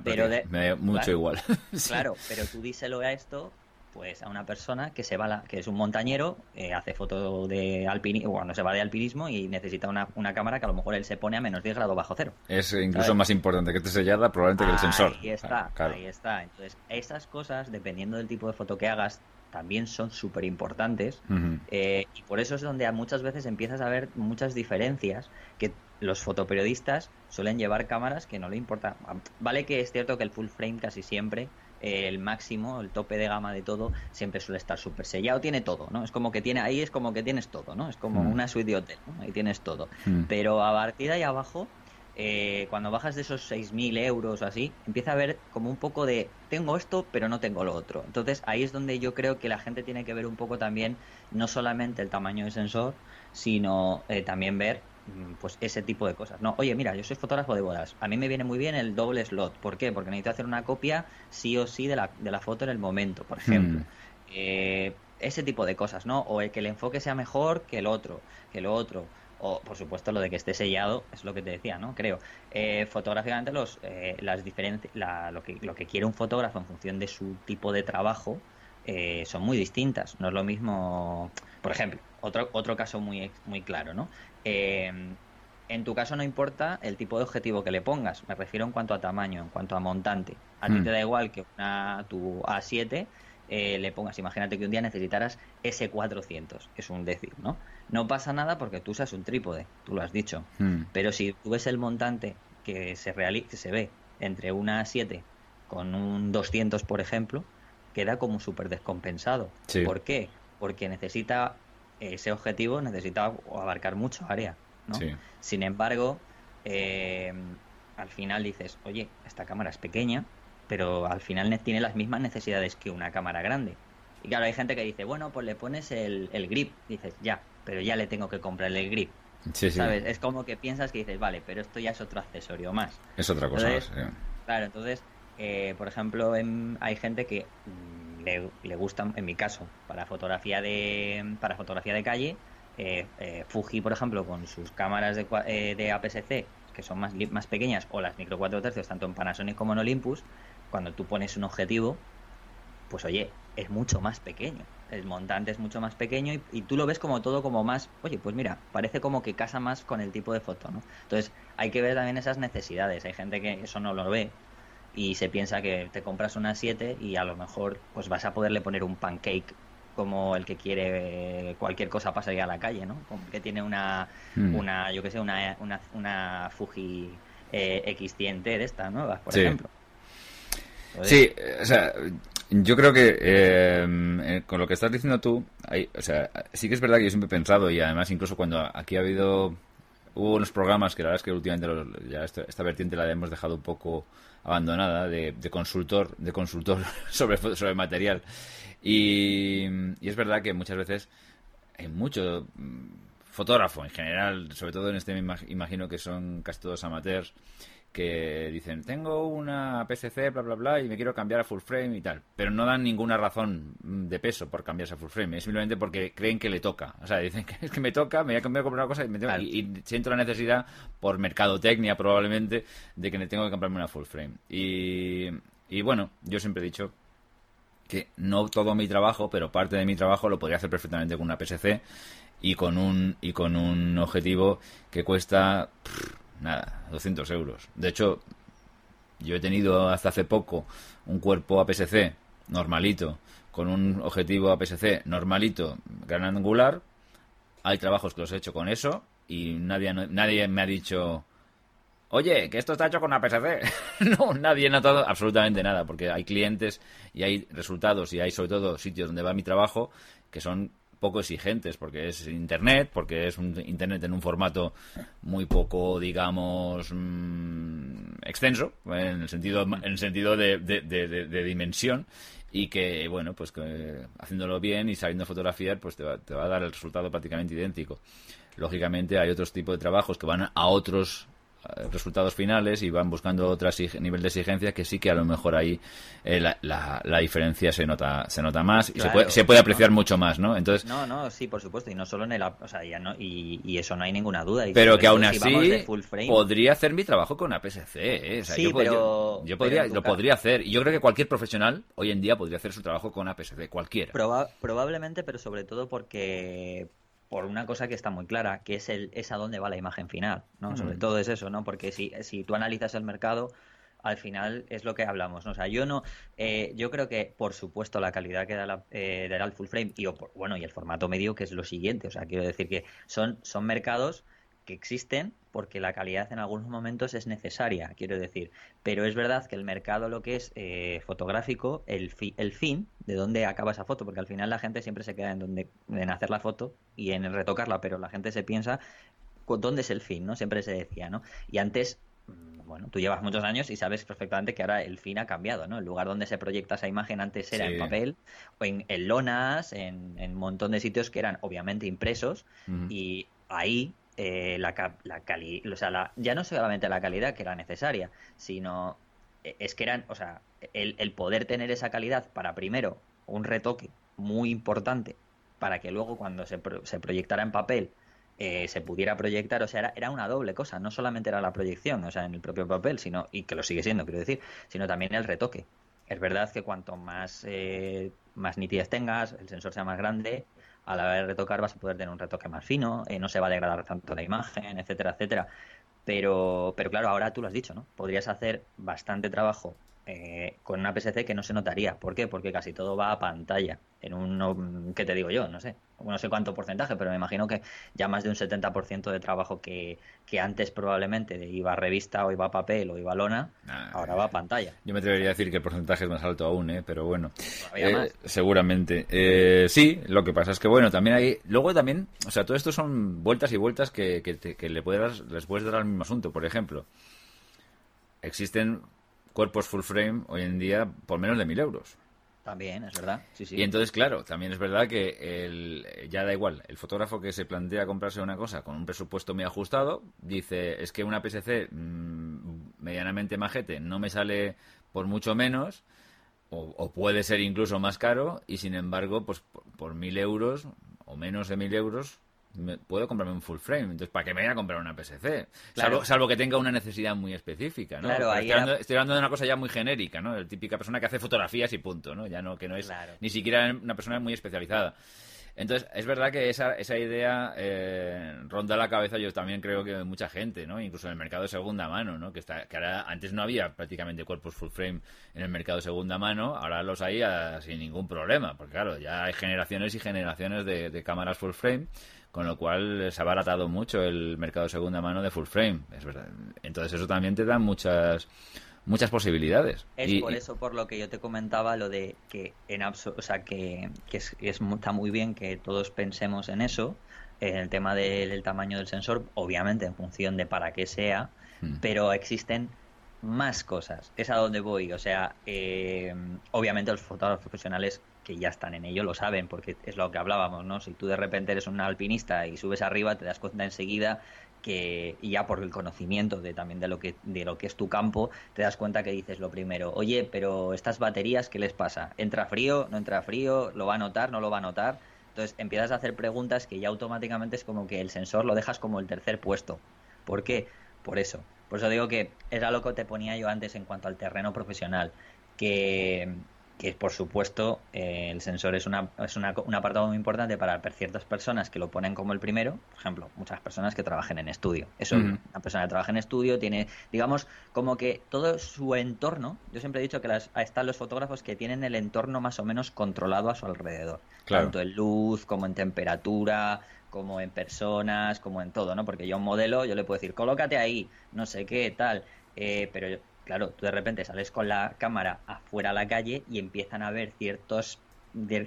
S2: mucho igual.
S3: Claro, pero tú díselo a esto, pues a una persona que se va la, que es un montañero, eh, hace foto de alpinismo, cuando se va de alpinismo y necesita una, una, cámara que a lo mejor él se pone a menos 10 grados bajo cero.
S2: Es incluso más importante que esté sellada probablemente que el sensor.
S3: Ahí está, ahí está. Entonces, esas cosas, dependiendo del tipo de foto que hagas, también son súper importantes eh, y por eso es donde muchas veces empiezas a ver muchas diferencias que los fotoperiodistas suelen llevar cámaras que no le importa. Vale que es cierto que el full frame casi siempre eh, el máximo, el tope de gama de todo, siempre suele estar súper sellado, tiene todo, ¿no? Es como que tiene, ahí es como que tienes todo, ¿no? Es como una suite de hotel, Ahí tienes todo. Pero a partir de ahí abajo eh, cuando bajas de esos 6.000 euros o así, empieza a ver como un poco de tengo esto, pero no tengo lo otro. Entonces ahí es donde yo creo que la gente tiene que ver un poco también, no solamente el tamaño del sensor, sino eh, también ver mm, pues ese tipo de cosas. No, oye, mira, yo soy fotógrafo de bodas. A mí me viene muy bien el doble slot. ¿Por qué? Porque necesito hacer una copia sí o sí de la, de la foto en el momento, por ejemplo. Hmm. Eh, ese tipo de cosas, ¿no? O el que el enfoque sea mejor que el otro, que lo otro o por supuesto lo de que esté sellado es lo que te decía no creo. Eh, fotográficamente los eh, las diferencias lo que lo que quiere un fotógrafo en función de su tipo de trabajo eh, son muy distintas. No es lo mismo por ejemplo otro otro caso muy muy claro no en tu caso no importa el tipo de objetivo que le pongas. Me refiero en cuanto a tamaño en cuanto a montante. A ti hmm. te da igual que una tu A7 le pongas imagínate que un día necesitaras S400 es un decir no no pasa nada porque tú usas un trípode, tú lo has dicho. Hmm. Pero si tú ves el montante que se, que se ve entre una 7 con un 200, por ejemplo, queda como súper descompensado. ¿Por qué? Porque necesita, ese objetivo necesita abarcar mucho área. ¿no? Sin embargo, eh, al final dices, oye, esta cámara es pequeña, pero al final tiene las mismas necesidades que una cámara grande. Y claro, hay gente que dice, bueno, pues le pones el, el grip. Dices, ya, pero ya le tengo que comprar el grip. Sí, ¿Sabes? Es como que piensas que dices, vale, pero esto ya es otro accesorio más.
S2: Es otra cosa
S3: Claro, entonces, eh, por ejemplo, hay gente que mm, le, le gusta, en mi caso, para fotografía de, para fotografía de calle, eh, eh, Fuji, por ejemplo, con sus cámaras de, de APS-C, que son más, más pequeñas, o las micro 4 tercios, tanto en Panasonic como en Olympus, cuando tú pones un objetivo, pues oye, es mucho más pequeño el montante es mucho más pequeño y, tú lo ves como todo como más, oye, pues mira, parece como que casa más con el tipo de foto, ¿no? Entonces hay que ver también esas necesidades. Hay gente que eso no lo ve y se piensa que te compras una 7 y a lo mejor pues vas a poderle poner un pancake como el que quiere cualquier cosa para salir a la calle, ¿no? Como que tiene una, hmm. una yo que sé, una, una, una Fuji eh, X100T de esta nueva, por ejemplo.
S2: Sí, o sea, yo creo que eh, eh, con lo que estás diciendo tú, hay, o sea, sí que es verdad que yo siempre he pensado, y además incluso cuando aquí ha habido, hubo unos programas que la verdad es que últimamente ya esta, vertiente la hemos dejado un poco abandonada, de, consultor, de consultor sobre, sobre material. Y, y, es verdad que muchas veces hay mucho mm, fotógrafo en general, sobre todo en este me imagino que son casi todos amateurs, que dicen, tengo una PCC, bla, bla, bla, y me quiero cambiar a full frame y tal. Pero no dan ninguna razón de peso por cambiarse a full frame. Es simplemente porque creen que le toca. O sea, dicen que es que me toca, me voy a cambiar a comprar una cosa y, me tengo, y, siento la necesidad, por mercadotecnia probablemente, de que me tengo que comprarme una full frame. Y, y bueno, yo siempre he dicho que no todo mi trabajo, pero parte de mi trabajo lo podría hacer perfectamente con una PSC y con un, y con un objetivo que cuesta nada, 200 euros. De hecho, yo he tenido hasta hace poco un cuerpo APS-C normalito, con un objetivo APS-C normalito, gran angular. Hay trabajos que los he hecho con eso y nadie, nadie me ha dicho, oye, que esto está hecho con APS-C. no, nadie ha notado absolutamente nada, porque hay clientes y hay resultados y hay sobre todo sitios donde va mi trabajo que son poco exigentes, porque es Internet, porque es un Internet en un formato muy poco, digamos, mm, extenso, en el sentido, en el sentido de, de, dimensión, y que, bueno, pues que haciéndolo bien y sabiendo fotografiar, pues te va, te va a dar el resultado prácticamente idéntico. Lógicamente hay otros tipos de trabajos que van a otros resultados finales y van buscando otro nivel de exigencia que sí que a lo mejor ahí eh, la, la, diferencia se nota se nota más y se puede, se puede apreciar mucho más no entonces
S3: no no sí por supuesto y no solo en el o sea ya no y, y eso no hay ninguna duda
S2: pero que aún así podría hacer mi trabajo con APS-C ¿eh?
S3: sí, yo, pero,
S2: yo, podría lo podría hacer y yo creo que cualquier profesional hoy en día podría hacer su trabajo con APS-C cualquiera.
S3: Probablemente pero sobre todo porque por una cosa que está muy clara, que es el es a dónde va la imagen final, ¿no? Sobre todo es eso, ¿no? Porque si, si tú analizas el mercado, al final es lo que hablamos, ¿no? O sea, yo no, eh, yo creo que por supuesto la calidad que da la, eh, dará el full frame y bueno y el formato medio que es lo siguiente, o sea, quiero decir que son son mercados que existen porque la calidad en algunos momentos es necesaria, quiero decir. Pero es verdad que el mercado, lo que es eh, fotográfico, el, el fin, de dónde acaba esa foto, porque al final la gente siempre se queda en, donde, en hacer la foto y en retocarla, pero la gente se piensa dónde es el fin, ¿no? Siempre se decía, ¿no? Y antes mm, bueno, tú llevas muchos años y sabes perfectamente que ahora el fin ha cambiado, ¿no? El lugar donde se proyecta esa imagen antes era en papel o en, lonas, en, un montón de sitios que eran obviamente impresos y ahí eh, la, la calidad, o sea, ya no solamente la calidad que era necesaria, sino eh, es que eran, o sea, el, el, poder tener esa calidad para primero un retoque muy importante para que luego cuando se, se proyectara en papel eh, se pudiera proyectar, o sea, era, era, una doble cosa, no solamente era la proyección, o sea, en el propio papel, sino, y que lo sigue siendo, quiero decir, sino también el retoque. Es verdad que cuanto más, más nitidez tengas, el sensor sea más grande, a la hora de retocar vas a poder tener un retoque más fino, eh, no se va a degradar tanto la imagen, etcétera, etcétera. Pero, pero claro, ahora tú lo has dicho, ¿no? Podrías hacer bastante trabajo eh, con una PSC que no se notaría. ¿Por qué? Porque casi todo va a pantalla. En un, ¿qué te digo yo? No sé. No sé cuánto porcentaje, pero me imagino que ya más de un 70% de trabajo que, antes probablemente iba a revista o iba a papel o iba a lona, ahora va a pantalla.
S2: Yo me atrevería a decir que el porcentaje es más alto aún, ¿eh? pero bueno. Eh, seguramente. Eh, sí, lo que pasa es que, bueno, también hay. Luego también, o sea, todo esto son vueltas y vueltas que, que, le puedes, les puedes dar al mismo asunto. Por ejemplo, existen cuerpos full frame hoy en día por menos de mil euros.
S3: También, es verdad. Sí, sí.
S2: Y entonces, claro, también es verdad que el, ya da igual. El fotógrafo que se plantea comprarse una cosa con un presupuesto muy ajustado, dice, es que una PSC mm, medianamente majete no me sale por mucho menos, o, puede ser incluso más caro, y sin embargo, pues por mil euros o menos de mil euros, puedo comprarme un full frame. Entonces, ¿para qué me voy a comprar una PSC? Salvo, que tenga una necesidad muy específica, ¿no? estoy, hablando, de una cosa ya muy genérica, ¿no? La típica persona que hace fotografías y punto, ¿no? Ya no, que no es ni siquiera una persona muy especializada. Entonces, es verdad que esa, esa idea eh, ronda la cabeza, yo también creo que mucha gente, ¿no? Incluso en el mercado de segunda mano, ¿no? Que, está, que ahora, antes no había prácticamente cuerpos full frame en el mercado de segunda mano, ahora los hay sin ningún problema, porque claro, ya hay generaciones y generaciones de, de cámaras full frame con lo cual se ha baratado mucho el mercado de segunda mano de full frame, es verdad. Entonces eso también te da muchas muchas posibilidades.
S3: Es por eso por lo que yo te comentaba lo de que en o sea que, es, está muy bien que todos pensemos en eso, en el tema del, tamaño del sensor, obviamente en función de para qué sea, hmm. pero existen más cosas. Es a donde voy. O sea, eh, obviamente los fotógrafos profesionales que ya están en ello lo saben, porque es lo que hablábamos, ¿no? Si tú de repente eres un alpinista y subes arriba, te das cuenta enseguida que y ya por el conocimiento de también de lo que de lo que es tu campo te das cuenta que dices lo primero oye pero estas baterías qué les pasa entra frío no entra frío lo va a notar no lo va a notar entonces empiezas a hacer preguntas que ya automáticamente es como que el sensor lo dejas como el tercer puesto. ¿por qué? por eso. Por eso digo que era lo que te ponía yo antes en cuanto al terreno profesional que que por supuesto eh, el sensor es, una, es una, un apartado muy importante para ciertas personas que lo ponen como el primero, por ejemplo, muchas personas que trabajen en estudio. Eso, una persona que trabaja en estudio tiene, digamos, como que todo su entorno, yo siempre he dicho que las, están los fotógrafos que tienen el entorno más o menos controlado a su alrededor, tanto en luz como en temperatura, como en personas, como en todo, ¿no? Porque yo un modelo, yo le puedo decir, colócate ahí, no sé qué, tal, eh, pero claro, tú de repente sales con la cámara afuera a la calle y empiezan a ver ciertos,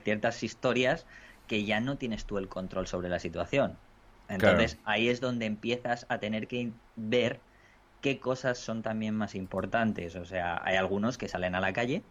S3: ciertas historias que ya no tienes tú el control sobre la situación. Entonces ahí es donde empiezas a tener que ver qué cosas son también más importantes. O sea, hay algunos que salen a la calle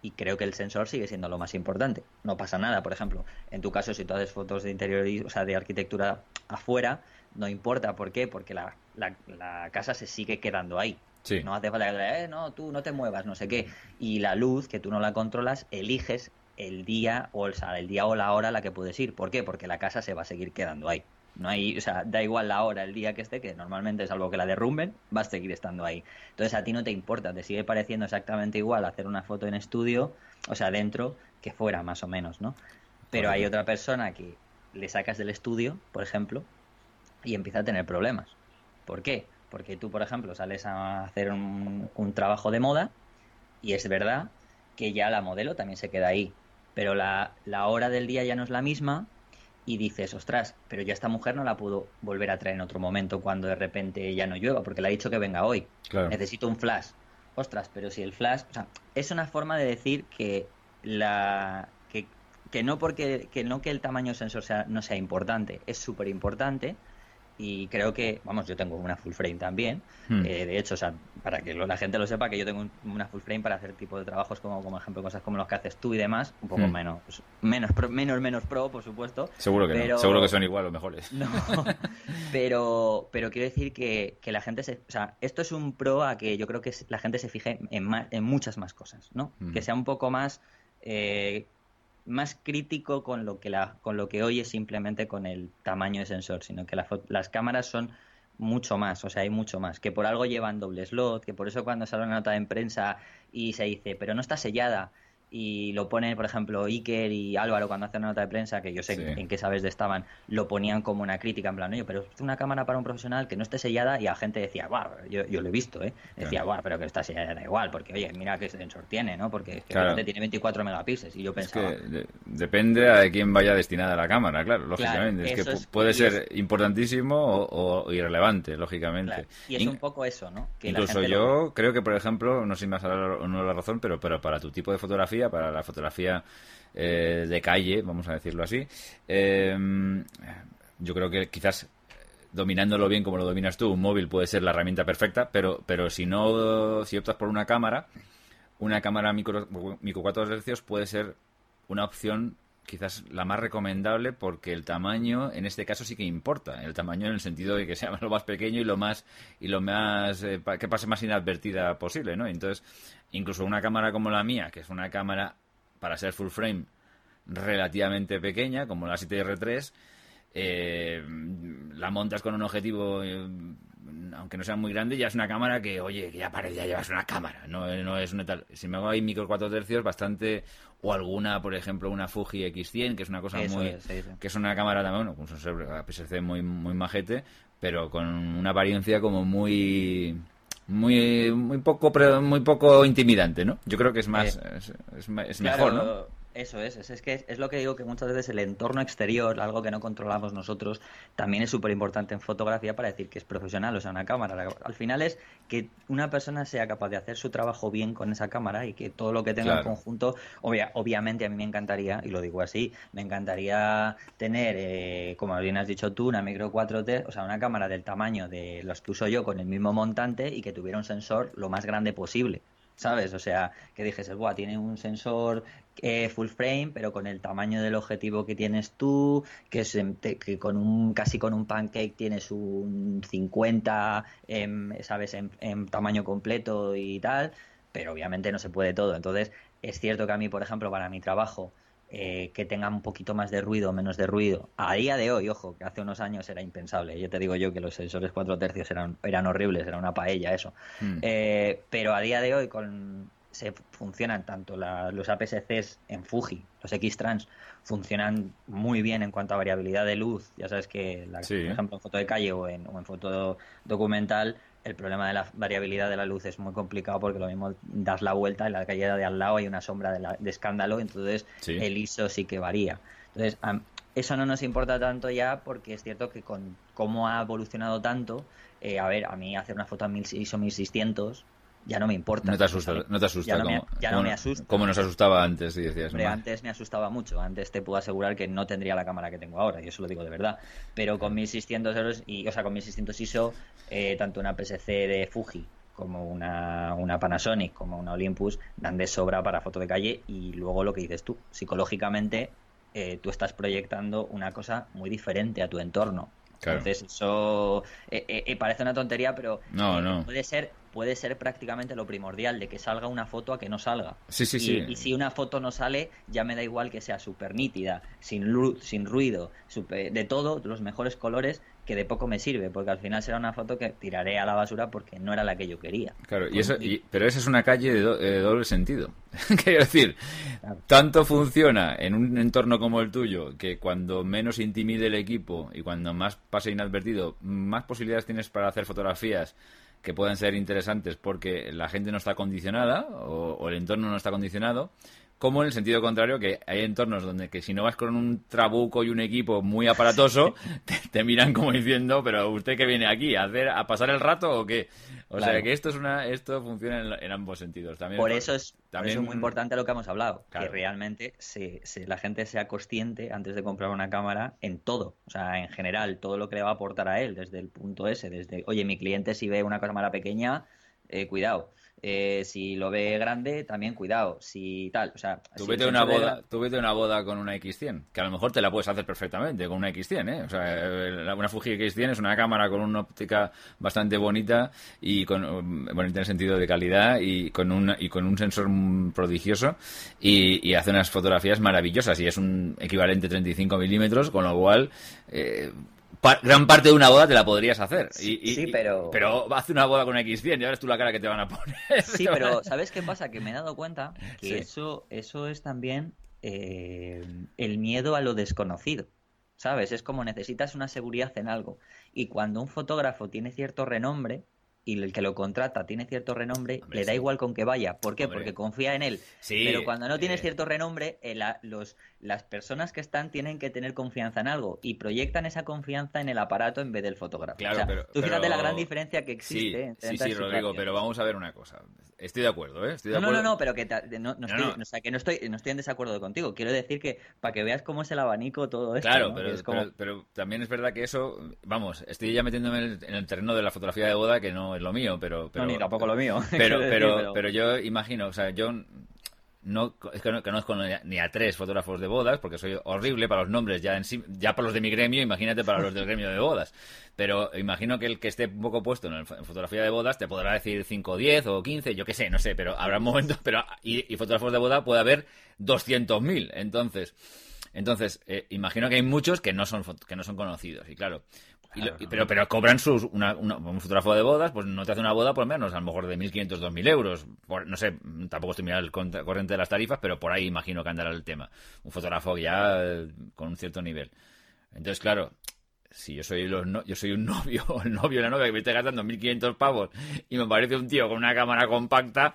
S3: y creo que el sensor sigue siendo lo más importante. No pasa nada, por ejemplo, en tu caso si tú haces fotos de interior, o sea, de arquitectura afuera, no importa, ¿por qué? Porque la, la, casa se sigue quedando ahí. No hace falta que, eh, no, tú no te muevas, no sé qué. Y la luz, que tú no la controlas, eliges el día o el, el día o la hora a la que puedes ir. ¿Por qué? Porque la casa se va a seguir quedando ahí. No hay, o sea, da igual la hora, el día que esté, que normalmente es algo que la derrumben, va a seguir estando ahí. Entonces a ti no te importa, te sigue pareciendo exactamente igual hacer una foto en estudio, o sea, dentro, que fuera, más o menos, ¿no? Pero hay otra persona que le sacas del estudio, por ejemplo, y empieza a tener problemas. ¿Por qué? Porque tú, por ejemplo, sales a hacer un, un trabajo de moda y es verdad que ya la modelo también se queda ahí, pero la, la hora del día ya no es la misma y dices, ostras, pero ya esta mujer no la pudo volver a traer en otro momento cuando de repente ya no llueva, porque le ha dicho que venga hoy. Necesito un flash. Ostras, pero si el flash, o sea, es una forma de decir que la que, que no porque que no que el tamaño sensor sea, no sea importante, es súper importante, y creo que, vamos, yo tengo una full frame también. Hmm. Eh, de hecho, o sea, para que la gente lo sepa, que yo tengo una full frame para hacer tipo de trabajos como, como ejemplo, cosas como los que haces tú y demás, un poco hmm. menos, pues, menos, pro, menos, menos pro, por supuesto.
S2: Seguro que no, seguro que son igual o mejores.
S3: No, pero, pero quiero decir que, que, la gente se, o sea, esto es un pro a que yo creo que la gente se fije en, en muchas más cosas, ¿no? Hmm. Que sea un poco más eh, más crítico con lo que la, con lo que hoy es simplemente con el tamaño de sensor, sino que las cámaras son mucho más, o sea, hay mucho más, que por algo llevan doble slot, que por eso cuando sale una nota de prensa y se dice, pero no está sellada, y lo pone, por ejemplo, Iker y Álvaro cuando hacen una nota de prensa, que yo sé en qué sabes de estaban, lo ponían como una crítica, en plan, oye, pero es una cámara para un profesional que no esté sellada y la gente decía, guau, yo, yo lo he visto, ¿eh? Decía, guau, pero que está sellada da igual, porque oye, mira qué sensor tiene, ¿no? Porque tiene 24 megapíxeles y yo pensaba... Es
S2: que depende a quién vaya destinada la cámara, claro, lógicamente. es que puede ser importantísimo o, irrelevante, lógicamente.
S3: Y es un poco eso, ¿no?
S2: Incluso yo creo que, por ejemplo, no sé si me has dado la razón, pero, pero para tu tipo de fotografía para la fotografía eh, de calle, vamos a decirlo así. Eh, yo creo que quizás dominándolo bien como lo dominas tú, un móvil puede ser la herramienta perfecta, pero, pero si no, si optas por una cámara, una cámara micro, micro 4 Hz puede ser una opción quizás la más recomendable porque el tamaño en este caso sí que importa el tamaño en el sentido de que sea lo más pequeño y lo más y lo más eh, que pase más inadvertida posible no entonces incluso una cámara como la mía que es una cámara para ser full frame relativamente pequeña como la 7R3 eh, la montas con un objetivo eh, aunque no sea muy grande, ya es una cámara que, oye, que ya parece, ya llevas una cámara, no, no es una tal. Si me hago ahí micro 4 tercios, bastante, o alguna, por ejemplo, una Fuji X100, que es una cosa muy, que es una cámara también, bueno, con un PSC muy, muy majete, pero con una apariencia como muy, muy, muy poco, muy poco intimidante, ¿no? Yo creo que es más, eh, es, es, mejor, ¿no?
S3: Eso es, es, que es lo que digo que muchas veces el entorno exterior, algo que no controlamos nosotros, también es súper importante en fotografía para decir que es profesional, o sea, una cámara. Al final es que una persona sea capaz de hacer su trabajo bien con esa cámara y que todo lo que tenga en conjunto, obviamente a mí me encantaría, y lo digo así, me encantaría tener, eh, como bien has dicho tú, una micro 4T, o sea, una cámara del tamaño de los que uso yo con el mismo montante y que tuviera un sensor lo más grande posible. ¿sabes? O sea, que dijese, Buah, tiene un sensor eh, full frame, pero con el tamaño del objetivo que tienes tú, que, es, que con un casi con un pancake tienes un 50, ¿sabes? En, tamaño completo y tal, pero obviamente no se puede todo. Entonces, es cierto que a mí, por ejemplo, para mi trabajo, eh, que tenga un poquito más de ruido, menos de ruido. A día de hoy, ojo, que hace unos años era impensable. Yo te digo yo que los sensores 4 tercios eran, eran horribles, era una paella eso. Hmm. Eh, pero a día de hoy, con se funcionan tanto los APS-Cs en Fuji, los X-Trans, funcionan muy bien en cuanto a variabilidad de luz. Ya sabes que, la, por ejemplo, en foto de calle o en, o en foto documental, el problema de la variabilidad de la luz es muy complicado porque lo mismo das la vuelta y la calle de al lado hay una sombra de, escándalo, entonces el ISO sí que varía. Entonces, eso no nos importa tanto ya porque es cierto que con cómo ha evolucionado tanto, eh, a ver, a mí hacer una foto a ISO 1600 ya no me importa.
S2: No te asusta, no te asusta.
S3: Ya no,
S2: como,
S3: me, ya no me asusta.
S2: Como nos asustaba antes, y decías.
S3: Hombre, antes me asustaba mucho. Antes te puedo asegurar que no tendría la cámara que tengo ahora, y eso lo digo de verdad. Pero con 1600 euros, y, o sea, con 1600 ISO, eh, tanto una PSC de Fuji como una, una Panasonic, como una Olympus, dan de sobra para foto de calle. Y luego lo que dices tú, psicológicamente, eh, tú estás proyectando una cosa muy diferente a tu entorno. Entonces, eso eh, eh, parece una tontería, pero
S2: no, no.
S3: puede ser puede ser prácticamente lo primordial de que salga una foto a que no salga.
S2: Sí, sí,
S3: y,
S2: sí.
S3: y si una foto no sale, ya me da igual que sea súper nítida, sin luz, sin ruido, de todo, los mejores colores, que de poco me sirve, porque al final será una foto que tiraré a la basura porque no era la que yo quería.
S2: Claro, y eso, pero esa es una calle de, doble sentido. Quiero decir, tanto funciona en un entorno como el tuyo, que cuando menos intimide el equipo y cuando más pase inadvertido, más posibilidades tienes para hacer fotografías que pueden ser interesantes porque la gente no está condicionada o, el entorno no está condicionado, como en el sentido contrario que hay entornos donde que si no vas con un trabuco y un equipo muy aparatoso, te, miran como diciendo, pero usted que viene aquí a hacer a pasar el rato o qué? O sea que esto es una esto funciona en, ambos sentidos. También
S3: por eso es también muy importante lo que hemos hablado, que realmente se, la gente sea consciente antes de comprar una cámara en todo, o sea, en general, todo lo que le va a aportar a él, desde el punto ese, desde, oye, mi cliente si ve una cámara pequeña, eh, cuidado eh, si lo ve grande, también cuidado. Si tal, o sea...
S2: Tú vete, una boda, tú vete una boda con una X100, que a lo mejor te la puedes hacer perfectamente con una X100, ¿eh? O sea, una Fuji X100 es una cámara con una óptica bastante bonita y con, bonita en el sentido de calidad y con, un y con un sensor prodigioso y, hace unas fotografías maravillosas y es un equivalente 35 milímetros, con lo cual... Eh, gran parte de una boda te la podrías hacer. Y,
S3: sí, pero...
S2: Pero hace una boda con X100 y ahora es tú la cara que te van a poner.
S3: Sí, pero ¿sabes qué pasa? Que me he dado cuenta que eso, eso es también eh, el miedo a lo desconocido. ¿Sabes? Es como necesitas una seguridad en algo. Y cuando un fotógrafo tiene cierto renombre, y el que lo contrata tiene cierto renombre, le da igual con que vaya. ¿Por qué? Porque confía en él. Pero cuando no tienes eh. cierto renombre, eh, los, las personas que están tienen que tener confianza en algo y proyectan esa confianza en el aparato en vez del fotógrafo.
S2: Claro, pero,
S3: tú fíjate la gran diferencia que existe.
S2: Sí, sí, Rodrigo, pero vamos a ver una cosa. Estoy de acuerdo, ¿eh?
S3: no, no, no, pero que no, no, estoy, O sea, que no estoy, no estoy en desacuerdo contigo. Quiero decir que para que veas cómo es el abanico todo esto.
S2: Claro, pero, pero, también es verdad que eso, vamos, estoy ya metiéndome en el, terreno de la fotografía de boda que no es lo mío, pero, pero
S3: no ni tampoco lo mío.
S2: Pero, pero, pero yo imagino, o sea, yo no, es que no conozco ni a tres fotógrafos de bodas, porque soy horrible para los nombres, ya en sí, ya para los de mi gremio, imagínate para los del gremio de bodas. Pero imagino que el que esté un poco puesto en, fotografía de bodas te podrá decir 5 o 10 o 15, yo qué sé, no sé, pero habrá momentos, pero y, fotógrafos de boda puede haber 200.000. Entonces, entonces eh, imagino que hay muchos que no son que no son conocidos. Y claro, pero, pero cobran sus. Una, un fotógrafo de bodas, pues no te hace una boda por menos, a lo mejor de 1.500, 2.000 euros. no sé, tampoco estoy mirando el corriente de las tarifas, pero por ahí imagino que andará el tema. Un fotógrafo ya eh, con un cierto nivel. Entonces, claro, si yo soy los yo soy un novio o el novio o la novia que me está gastando 1.500 pavos y me parece un tío con una cámara compacta,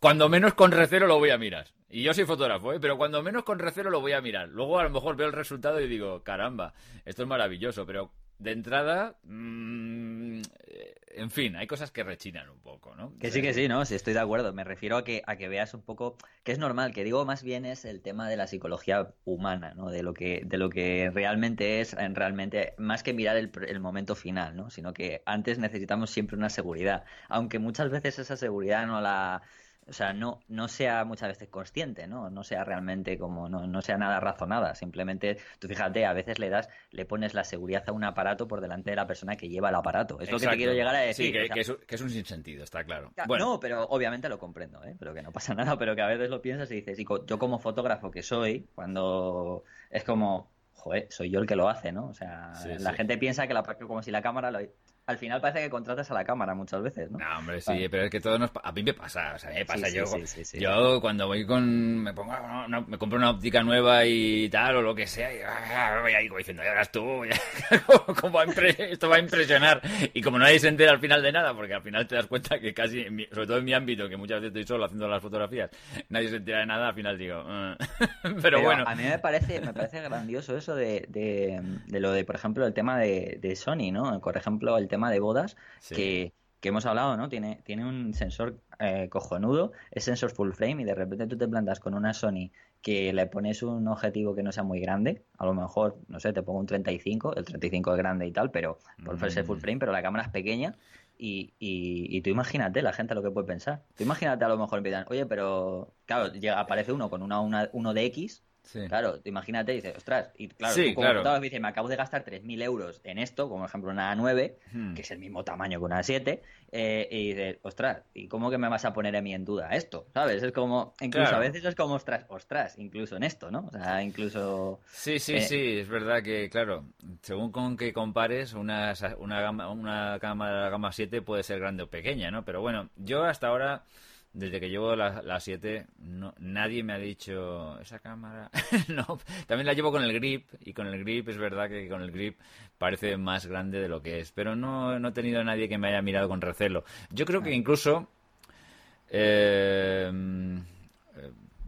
S2: cuando menos con recelo lo voy a mirar. Y yo soy fotógrafo, ¿eh? pero cuando menos con recelo lo voy a mirar. Luego a lo mejor veo el resultado y digo, caramba, esto es maravilloso, pero de entrada, mm, en fin, hay cosas que rechinan un poco, ¿no?
S3: Que sí, que sí, ¿no? Sí, estoy de acuerdo. Me refiero a que, a que veas un poco, que es normal, que digo más bien es el tema de la psicología humana, ¿no? De lo que, de lo que realmente es, en realmente, más que mirar el, el momento final, ¿no? Sino que antes necesitamos siempre una seguridad. Aunque muchas veces esa seguridad no la o sea, no, no sea muchas veces consciente, ¿no? No sea realmente como, no, no sea nada razonada. Simplemente, tú fíjate, a veces le das, le pones la seguridad a un aparato por delante de la persona que lleva el aparato. Es lo que te quiero llegar a decir.
S2: Sí, que, es, un sinsentido, está claro.
S3: No, pero obviamente lo comprendo, ¿eh? Pero que no pasa nada, pero que a veces lo piensas y dices, y yo como fotógrafo que soy, cuando es como, joder, soy yo el que lo hace, ¿no? O sea, la gente piensa que la, como si la cámara lo, al final parece que contratas a la cámara muchas veces, ¿no?
S2: No, hombre, sí, pero es que todo nos... A mí me pasa, o sea, me pasa yo... yo cuando voy con... Me pongo... me compro una óptica nueva y tal, o lo que sea, y ah, voy ahí diciendo, ya verás tú, esto va a impresionar. Y como nadie se entera al final de nada, porque al final te das cuenta que casi, sobre todo en mi ámbito, que muchas veces estoy solo haciendo las fotografías, nadie se entera de nada, al final digo... Ah". pero, bueno...
S3: A mí me parece, me parece grandioso eso de, de, lo de, por ejemplo, el tema de, de Sony, ¿no? Por ejemplo, el tema de bodas, que, que hemos hablado, ¿no? Tiene, tiene un sensor eh, cojonudo, es sensor full frame y de repente tú te plantas con una Sony que le pones un objetivo que no sea muy grande, a lo mejor, no sé, te pongo un 35, el 35 es grande y tal, pero por ser full mm. frame, pero la cámara es pequeña y, y, tú imagínate la gente lo que puede pensar. Tú imagínate a lo mejor empiezan, oye, pero claro, llega, aparece uno con una, una, uno de X Claro, imagínate dices, ostras, y claro, tú como claro. me acabo de gastar 3.000 euros en esto, como por ejemplo una A9, hmm. que es el mismo tamaño que una A7, eh, y dices, ostras, ¿y cómo que me vas a poner a mí en duda esto? ¿Sabes? Es como, incluso a veces es como, ostras, ostras, incluso en esto, ¿no? O sea, incluso...
S2: Sí, sí, eh, sí, es verdad que, claro, según con que compares, una, una, gama, una cámara gama 7 puede ser grande o pequeña, ¿no? Pero bueno, yo hasta ahora desde que llevo la, 7, no, nadie me ha dicho esa cámara. no, también la llevo con el grip y con el grip es verdad que con el grip parece más grande de lo que es, pero no, no he tenido a nadie que me haya mirado con recelo. Yo creo que incluso eh,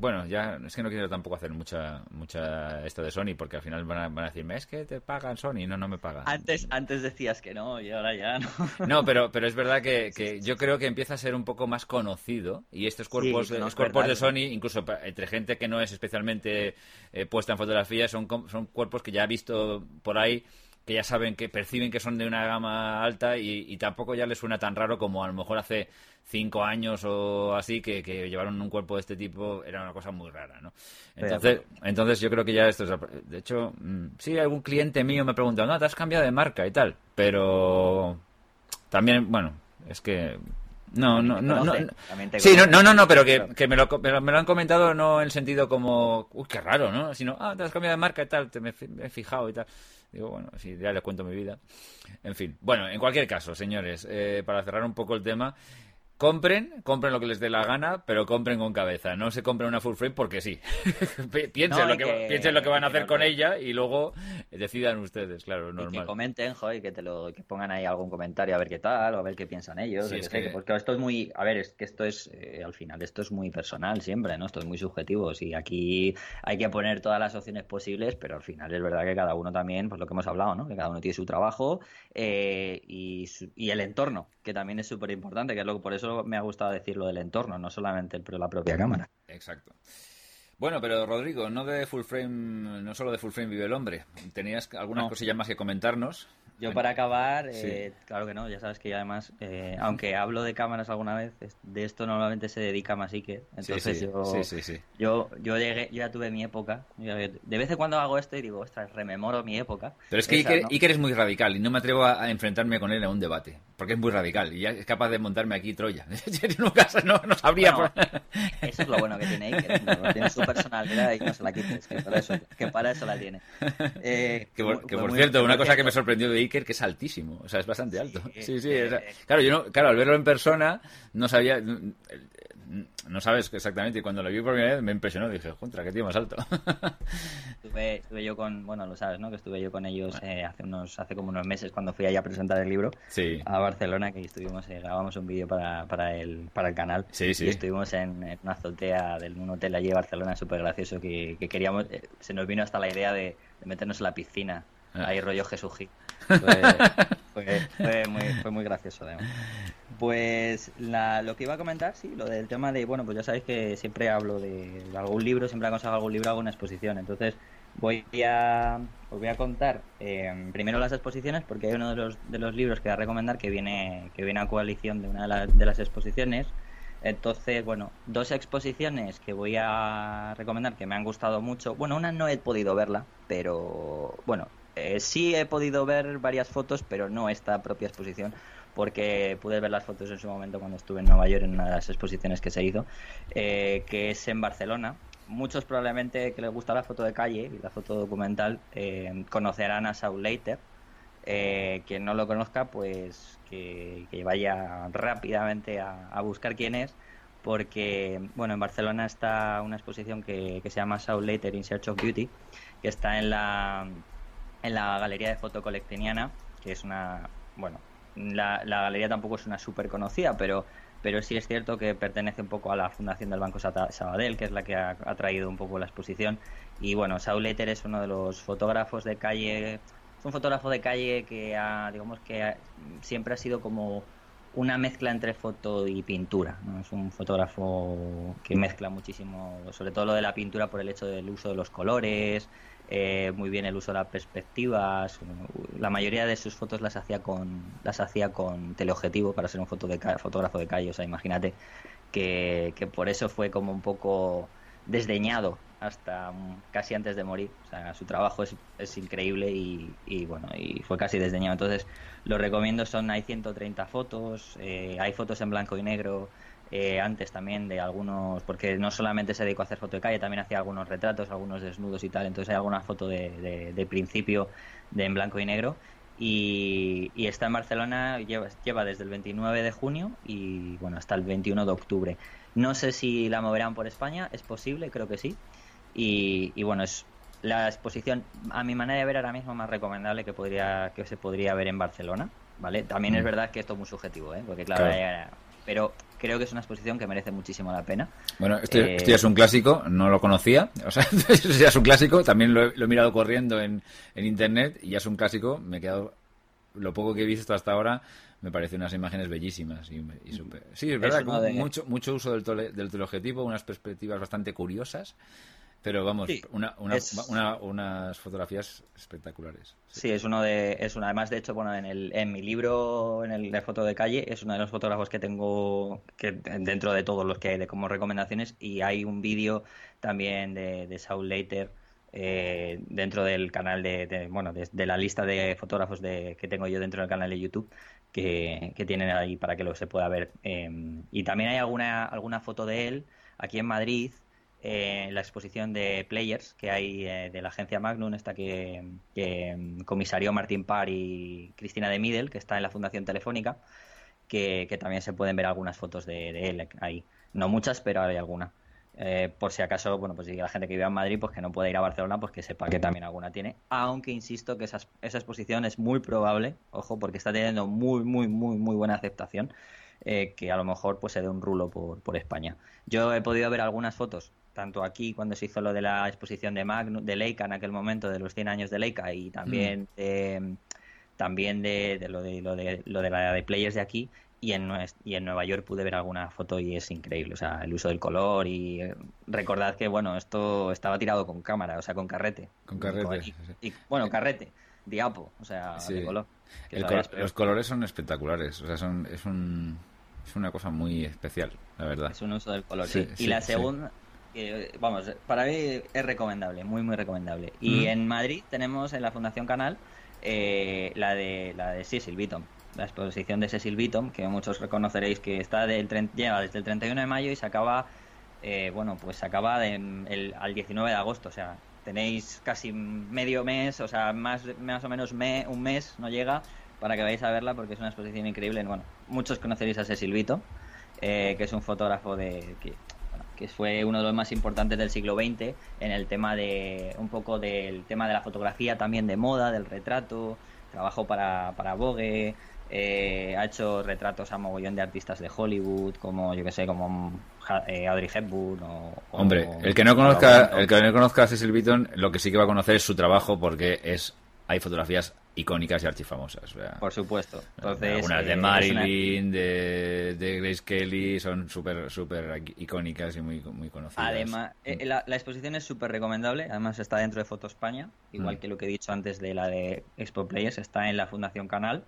S2: bueno, ya es que no quiero tampoco hacer mucha mucha esto de Sony porque al final van a, van a decirme, es que te pagan Sony, no, no me pagan.
S3: Antes antes decías que no y ahora ya no.
S2: No, pero, pero es verdad que, que yo creo que empieza a ser un poco más conocido y estos cuerpos, los cuerpos de Sony, incluso entre gente que no es especialmente eh, puesta en fotografía, son, son cuerpos que ya he visto por ahí que ya saben que perciben que son de una gama alta y, tampoco ya les suena tan raro como a lo mejor hace cinco años o así que, llevaron un cuerpo de este tipo era una cosa muy rara, ¿no? Entonces, entonces yo creo que ya esto es... De hecho, mm, sí, algún cliente mío me pregunta, no, te has cambiado de marca y tal, pero también, bueno, es que no, no, no, no. Sí, no, no, no, pero que, que me, lo, me, lo, han comentado no en el sentido como, uy, qué raro, ¿no? Sino, ah, te has cambiado de marca y tal, te me, he fijado y tal. Digo, bueno, sí, ya les cuento mi vida. En fin, bueno, en cualquier caso, señores, eh, para cerrar un poco el tema, compren, compren lo que les dé la gana, pero compren con cabeza. No se compren una full frame porque sí. piensen, lo que, piensen lo que van a hacer con ella y luego decidan ustedes, claro, normal.
S3: que comenten, joder, que te lo que pongan ahí algún comentario a ver qué tal o a ver qué piensan ellos. Porque esto es muy, a ver, es que esto es eh, al final esto es muy personal siempre, ¿no? Esto es muy subjetivo. Y aquí hay que poner todas las opciones posibles, pero al final es verdad que cada uno también, pues lo que hemos hablado, ¿no? Que cada uno tiene su trabajo eh, y, y el entorno, que también es súper importante, que es lo que por eso me ha gustado decir lo del entorno, no solamente el, pero la propia cámara.
S2: Exacto. Bueno, pero Rodrigo, no de full frame, no solo de full frame vive el hombre. Tenías algunas cosillas más que comentarnos.
S3: Yo para acabar, eh, claro que no, ya sabes que yo además, eh, aunque hablo de cámaras alguna vez, de esto normalmente se dedica más Iker. Entonces yo, yo, llegué, yo ya tuve mi época. De vez en cuando hago esto y digo, ostras, rememoro mi época.
S2: Pero es que Iker, es muy radical y no me atrevo a, enfrentarme con él a un debate, porque es muy radical y ya es capaz de montarme aquí Troya. no, no sabría.
S3: Eso es lo bueno que tiene Iker, tiene su personalidad y no se la quites, que para eso, que para eso la tiene.
S2: Eh, que por, cierto, una cosa que me sorprendió de Iker que es altísimo, o sea, es bastante alto. Sí, sí, claro, yo no, claro, al verlo en persona no sabía, no sabes exactamente, y cuando lo vi por primera vez me impresionó, dije, contra, qué tío más alto.
S3: estuve, estuve, yo con, bueno, lo sabes, ¿no? Que estuve yo con ellos eh, hace unos hace como unos meses cuando fui allá a presentar el libro a Barcelona, que estuvimos, eh, grabamos un vídeo para, para, el, para el canal.
S2: Sí, sí.
S3: Y estuvimos en, una azotea de un hotel allí en Barcelona, súper gracioso, que, queríamos, eh, se nos vino hasta la idea de, de meternos en la piscina Ah. Ahí rollo Jesús Fue, muy, fue muy gracioso, además. Pues lo que iba a comentar, sí, lo del tema de, bueno, pues ya sabéis que siempre hablo de, algún libro, siempre aconsejo algún libro, alguna exposición. Entonces, voy a, os voy a contar eh, primero las exposiciones, porque hay uno de los, de los libros que voy a recomendar que viene, que viene a coalición de una de, de las exposiciones. Entonces, bueno, dos exposiciones que voy a recomendar que me han gustado mucho. Bueno, una no he podido verla, pero bueno, eh, sí he podido ver varias fotos, pero no esta propia exposición, porque pude ver las fotos en su momento cuando estuve en Nueva York en una de las exposiciones que se hizo, eh, que es en Barcelona. Muchos probablemente que les gusta la foto de calle y la foto documental eh, conocerán a Saul Leiter. quien no lo conozca, pues que, vaya rápidamente a, buscar quién es, porque bueno, en Barcelona está una exposición que, se llama Saul Leiter in Search of Beauty, que está en la en la Galería de Foto Colectiniana, que es una, bueno, la, la galería tampoco es una súper conocida, pero, pero sí es cierto que pertenece un poco a la fundación del Banco Sabadell, que es la que ha, traído un poco la exposición. Y bueno, Saul Leiter es uno de los fotógrafos de calle, es un fotógrafo de calle que ha, digamos que siempre ha sido como una mezcla entre foto y pintura. ¿no? Es un fotógrafo que mezcla muchísimo, sobre todo lo de la pintura por el hecho del uso de los colores, eh, muy bien el uso de las perspectivas. La mayoría de sus fotos las hacía con las hacía con teleobjetivo para ser un foto de fotógrafo de calle. O sea, imagínate que, que por eso fue como un poco desdeñado hasta casi antes de morir. O sea, su trabajo es, es increíble y, y, bueno, y fue casi desdeñado. Entonces, lo recomiendo, son, hay 130 fotos, eh, hay fotos en blanco y negro, eh, antes también de algunos, porque no solamente se dedicó a hacer foto de calle, también hacía algunos retratos, algunos desnudos y tal, entonces hay alguna foto de, de, principio de en blanco y negro. Y, y, está en Barcelona, lleva, lleva desde el 29 de junio y bueno, hasta el 21 de octubre. No sé si la moverán por España, es posible, creo que sí. Y, y bueno, es la exposición, a mi manera de ver ahora mismo, más recomendable que podría que se podría ver en Barcelona, ¿vale? También es mm. verdad que esto es muy subjetivo, ¿eh? Porque claro, pero creo que es una exposición que merece muchísimo la pena.
S2: Bueno, este, ya es un clásico, no lo conocía, o sea, ya es un clásico, también lo he, mirado corriendo en, en, internet y ya es un clásico, me he quedado, lo poco que he visto hasta ahora, me parecen unas imágenes bellísimas y, super... Sí, es verdad, mucho, mucho uso del, tole, del teleobjetivo, unas perspectivas bastante curiosas. Pero vamos, una, una, unas fotografías espectaculares.
S3: Sí. es uno de, es una, además de hecho, bueno, en, el, en mi libro, en el de foto de calle, es uno de los fotógrafos que tengo que dentro de todos los que hay de como recomendaciones y hay un vídeo también de, de Saul Leiter eh, dentro del canal de, bueno, de, la lista de fotógrafos de, que tengo yo dentro del canal de YouTube que, que tienen ahí para que lo se pueda ver. Em, y también hay alguna, alguna foto de él aquí en Madrid eh, la exposición de Players que hay eh, de la agencia Magnum, esta que, que mm, comisarió Martín Parr y Cristina de Midel, que está en la Fundación Telefónica, que, también se pueden ver algunas fotos de, él ahí. No muchas, pero hay alguna. Eh, por si acaso, bueno, pues la gente que vive en Madrid, pues que no puede ir a Barcelona, pues que sepa que también alguna tiene. Aunque insisto que esa, esa exposición es muy probable, ojo, porque está teniendo muy, muy, muy, muy buena aceptación, que a lo mejor pues se dé un rulo por España. Yo he podido ver algunas fotos tanto aquí cuando se hizo lo de la exposición de Magnum, de Leica en aquel momento, de los 100 años de Leica, y también, mm. también de, lo de lo de lo de la de players de aquí, y en, y en Nueva York pude ver alguna foto y es increíble, o sea, el uso del color y eh, recordad que, bueno, esto estaba tirado con cámara, o sea, con carrete.
S2: Con carrete.
S3: Y, bueno, carrete, diapo, o sea, de color.
S2: los colores son espectaculares, o sea, son, es un... Es una cosa muy especial, la verdad.
S3: Es un uso del color, sí. y la segunda, vamos, para mí es recomendable, muy, muy recomendable. Y en Madrid tenemos en la Fundación Canal eh, la de la de Cecil Beaton, la exposición de Cecil Beaton, que muchos reconoceréis que está del lleva desde el 31 de mayo y se acaba, eh, bueno, pues se acaba el, al 19 de agosto, o sea, tenéis casi medio mes, o sea, más, más o menos me, un mes, no llega, para que vayáis a verla porque es una exposición increíble. Bueno, muchos conoceréis a Cecil Beaton, eh, que es un fotógrafo de que que fue uno de los más importantes del siglo XX en el tema de un poco del tema de la fotografía también de moda, del retrato, trabajó para, para Vogue, eh, ha hecho retratos a mogollón de artistas de Hollywood, como yo que sé, como eh, Audrey Hepburn o,
S2: Hombre, el que no conozca, el que no conozca a Cecil Beaton, lo que sí que va a conocer es su trabajo porque es hay fotografías icónicas y archifamosas.
S3: Por supuesto. Entonces,
S2: Algunas de eh, Marilyn, de, de, Grace Kelly, son súper súper icónicas y muy, muy conocidas.
S3: Además, eh, la, exposición es súper recomendable. Además, está dentro de Foto España, igual mm. que lo que he dicho antes de la de Expo Players, está en la Fundación Canal.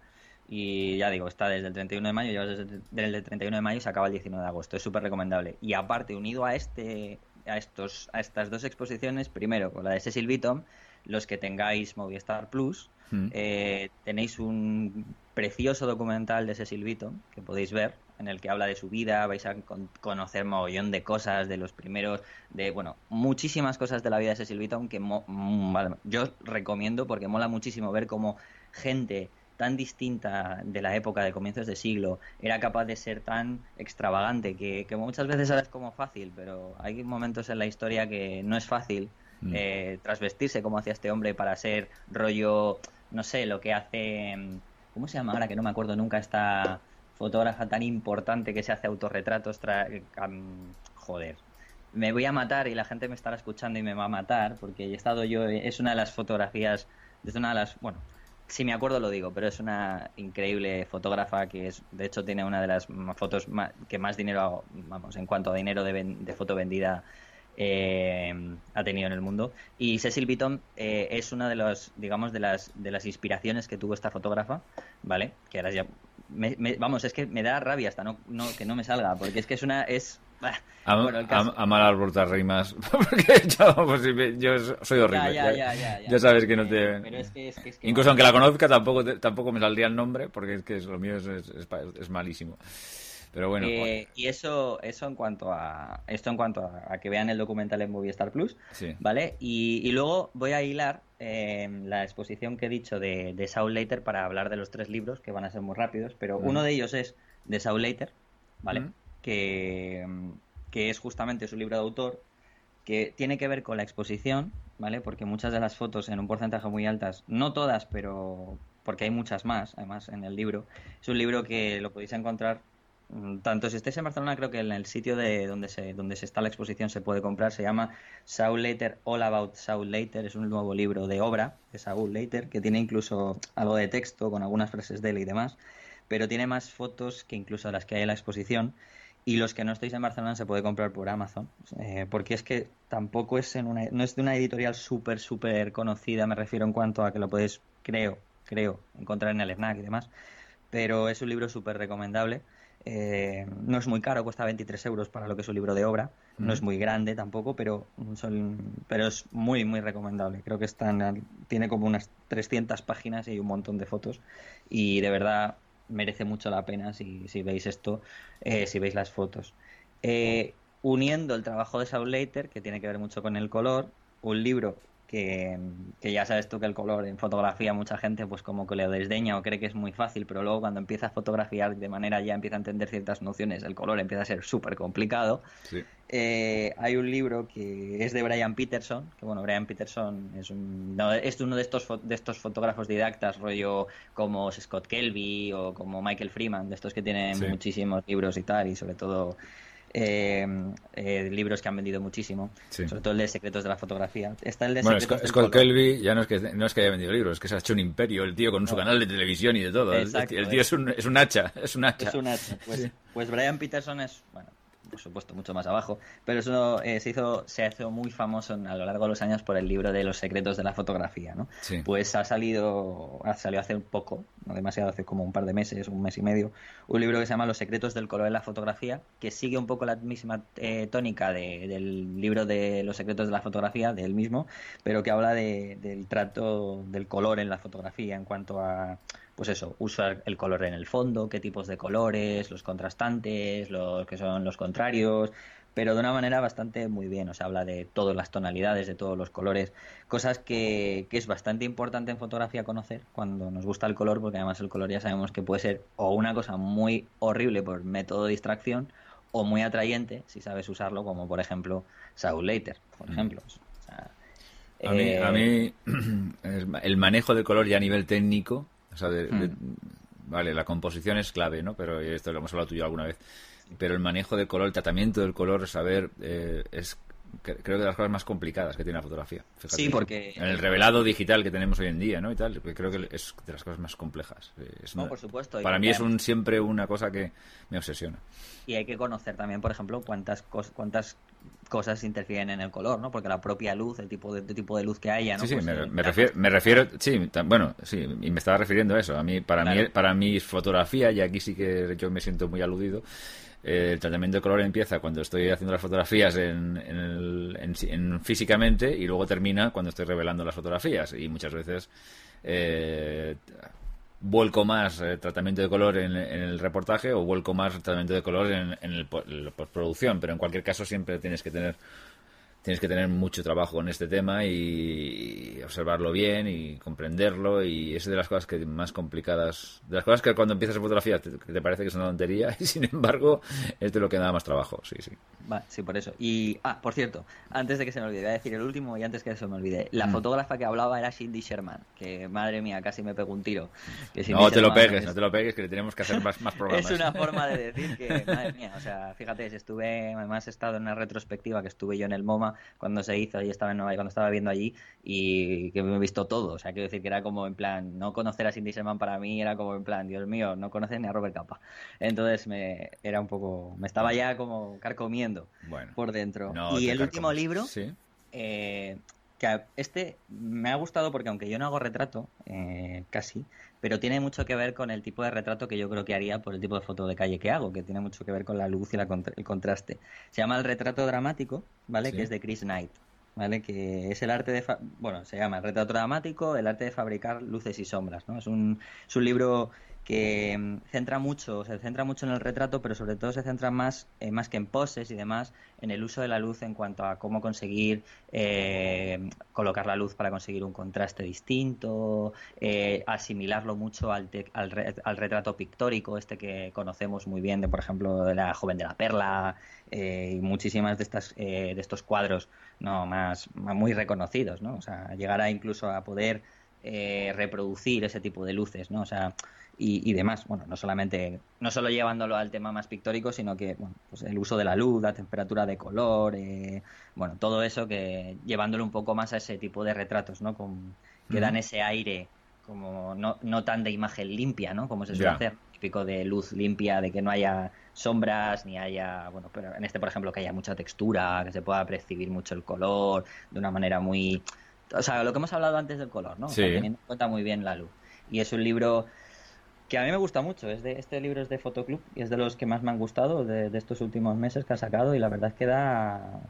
S3: Y ya digo, está desde el 31 de mayo, ya desde, desde el 31 de mayo y se acaba el 19 de agosto. Es súper recomendable. Y aparte, unido a este a estos a estas dos exposiciones, primero con la de Cecil Beaton, los que tengáis Movistar Plus, mm. eh, tenéis un precioso documental de Cecil Beaton que podéis ver, en el que habla de su vida, vais a conocer mogollón de cosas, de los primeros, de, bueno, muchísimas cosas de la vida de Cecil Beaton que mm, yo recomiendo porque mola muchísimo ver cómo gente tan distinta de la época de comienzos de siglo era capaz de ser tan extravagante que, que muchas veces es como fácil, pero hay momentos en la historia que no es fácil Mm. eh, como hacía este hombre para ser rollo, no sé, lo que hace, mm, ¿cómo se llama ahora? Que no me acuerdo nunca esta fotógrafa tan importante que se hace autorretratos, joder. Me voy a matar y la gente me estará escuchando y me va a matar porque he estado yo, es una de las fotografías, es una de las, bueno, si me acuerdo lo digo, pero es una increíble fotógrafa que es, de hecho tiene una de las fotos que más dinero, vamos, en cuanto a dinero de, foto vendida eh, ha tenido en el mundo. Y Cecil Beaton eh, es una de los, digamos, de las, de las inspiraciones que tuvo esta fotógrafa, ¿vale? Que ahora ya, vamos, es que me da rabia hasta no, no, que no me salga, porque es que es una, es
S2: a, bueno, a, mal árbol te rimas. Porque yo, pues, yo, soy horrible. Ya, sabes que no te. Incluso aunque la conozca, tampoco, tampoco me saldría el nombre, porque es que lo mío es, es, malísimo. Pero bueno.
S3: Eh, y eso, eso en cuanto a. Esto en cuanto a, que vean el documental en Movistar Plus. ¿Vale? Y, luego voy a hilar eh, la exposición que he dicho de, de Saul Later para hablar de los tres libros, que van a ser muy rápidos. Pero uno de ellos es de Saul Later, ¿vale? que, que es justamente su libro de autor, que tiene que ver con la exposición, ¿vale? Porque muchas de las fotos en un porcentaje muy altas, no todas, pero porque hay muchas más, además, en el libro. Es un libro que lo podéis encontrar tanto si estáis en Barcelona, creo que en el sitio de donde se, donde se está la exposición se puede comprar. Se llama Saul Later, All About Saul Later. Es un nuevo libro de obra de Saul Later que tiene incluso algo de texto con algunas frases de él y demás. Pero tiene más fotos que incluso las que hay en la exposición y los que no estéis en Barcelona se puede comprar por Amazon, eh, porque es que tampoco es en una, no es de una editorial súper, súper conocida, me refiero en cuanto a que lo podéis, creo, creo, encontrar en el FNAC y demás, pero es un libro súper recomendable. Eh, no es muy caro, cuesta 23 euros para lo que es un libro de obra. No es muy grande tampoco, pero, son, pero es muy, muy recomendable. Creo que están, tiene como unas 300 páginas y un montón de fotos. Y de verdad, merece mucho la pena si, si veis esto, eh, si veis las fotos. Eh, uniendo el trabajo de Saul Leiter, que tiene que ver mucho con el color, un libro que, ya sabes tú que el color en fotografía mucha gente pues como que le desdeña o cree que es muy fácil, pero luego cuando empieza a fotografiar de manera ya empieza a entender ciertas nociones, el color empieza a ser súper complicado. Eh, hay un libro que es de Brian Peterson, que bueno, Brian Peterson es, un, es uno de estos, de estos fotógrafos didactas, rollo como Scott Kelby o como Michael Freeman, de estos que tienen muchísimos libros y tal, y sobre todo eh, eh, libros que han vendido mutísimo, sobre todo el de Secretos de la Fotografía. Está el de
S2: bueno, Scott, Kelby ya no es, que, no es que haya vendido libros, es que se ha hecho un imperio el tío con su canal de televisión y de todo. el, tío es un, es un hacha, es un hacha.
S3: Es un hacha. Pues, pues Brian Peterson es, bueno, por supuesto, mucho más abajo. Pero eso eh, se hizo se hizo muy famoso a lo largo de los años por el libro de los secretos de la fotografía, ¿no? Pues ha salido, ha salido hace un poco, no demasiado, hace como un par de meses, un mes y medio, un libro que se llama Los secretos del color en la fotografía, que sigue un poco la misma eh, tónica del libro de los secretos de la fotografía, del mismo, pero que habla del trato del color en la fotografía en cuanto a pues eso, usar el color en el fondo, qué tipos de colores, los contrastantes, los que son los contrarios, pero de una manera bastante muy bien, o sea, habla de todas las tonalidades, de todos los colores, cosas que, que es bastante importante en fotografía conocer cuando nos gusta el color, porque además el color ya sabemos que puede ser o una cosa muy horrible por método de distracción, o muy atrayente si sabes usarlo, como por ejemplo Saul Later, por mm. ejemplo.
S2: a, mí, a mí eh, el manejo del color ya a nivel técnico Hmm. vale, la composición es clave, ¿no? Pero esto lo hemos hablado tú y yo alguna vez. Pero el manejo del color, el tratamiento del color, saber, eh, es creo que de las cosas más complicadas que tiene la fotografía.
S3: sí, porque...
S2: En el revelado digital que tenemos hoy en día, ¿no? Y tal, creo que es de las cosas más complejas.
S3: no, por supuesto.
S2: Para mí es un, siempre una cosa que me obsesiona.
S3: Y hay que conocer también, por ejemplo, cuántas, cuántas cosas interfieren en el color, ¿no? Porque la propia luz, el tipo de, tipo de luz que haya, ¿no?
S2: Sí, sí,
S3: pues,
S2: me, eh, refiero, me refiero, sí, bueno, sí, y me estaba refiriendo a eso. A mí, para mí, para mi fotografía, y aquí sí que yo me siento muy aludido, eh, el tratamiento de color empieza cuando estoy haciendo las fotografías en, en, físicamente y luego termina cuando estoy revelando las fotografías. Y muchas veces eh, vuelco más eh, tratamiento de color en, el reportaje o vuelco más tratamiento de color en, en la postproducción. Pero en cualquier caso siempre tienes que tener tienes que tener mucho trabajo en este tema y, observarlo bien y comprenderlo y es de las cosas que más complicadas, de las cosas que cuando empiezas a fotografía te, te parece que es una tontería y sin embargo es de lo que da más trabajo, sí, sí.
S3: sí, por eso. Y, ah, por cierto, antes de que se me olvide, voy a decir el último y antes que se me olvide, la mm. fotógrafa que hablaba era Cindy Sherman, que madre mía, casi me pegó un tiro.
S2: no te lo pegues, no te lo pegues, que le tenemos que hacer más, más programas.
S3: es una forma de decir que, madre mía, o sea, fíjate, estuve, además he estado en una retrospectiva que estuve yo en el MoMA cuando se hizo y estaba en Nueva cuando estaba viendo allí y que me he visto todo. O sea, quiero decir que era como en plan, no conocer a Cindy Sherman para mí era como en plan, Dios mío, no conoces ni a Robert Capa. Entonces me era un poco, me estaba ya como carcomiendo por dentro. y el último libro, eh, que este me ha gustado porque aunque yo no hago retrato, eh, casi, pero tiene mucho que ver con el tipo de retrato que yo creo que haría por el tipo de foto de calle que hago, que tiene mucho que ver con la luz y el contraste. Se llama El retrato dramático, ¿vale? Que es de Chris Knight. ¿vale? Que es el arte de, bueno, se llama el retrato dramático, el arte de fabricar luces y sombras, ¿no? Es un, es un libro que mm, centra mucho, se centra mucho en el retrato, pero sobre todo se centra más, eh, más que en poses y demás, en el uso de la luz en cuanto a cómo conseguir eh, colocar la luz para conseguir un contraste distinto, eh, asimilarlo mucho al, al, retrato pictórico, este que conocemos muy bien, de por ejemplo, de la joven de la perla y muchísimas de estas de estos cuadros no más, más muy reconocidos, ¿no? O sea, llegar a incluso a poder reproducir ese tipo de luces, ¿no? O sea, y, demás. Bueno, no solamente, no solo llevándolo al tema más pictórico, sino que bueno, pues el uso de la luz, la temperatura de color, eh, bueno, todo eso que llevándolo un poco más a ese tipo de retratos, ¿no? Con, que dan ese aire como no, no tan de imagen limpia, ¿no? Como se suele hacer, típico de luz limpia, de que no haya sombras, ni haya, bueno, pero en este, por ejemplo, que haya mucha textura, que se pueda percibir mucho el color de una manera muy... O sea, lo que hemos hablado antes del color, ¿no? teniendo en cuenta muy bien la luz. Y es un libro que a mí me gusta mucho. Es de, este libro es de Fotoclub y es de los que más me han gustado de, estos últimos meses que ha sacado y la verdad es que da...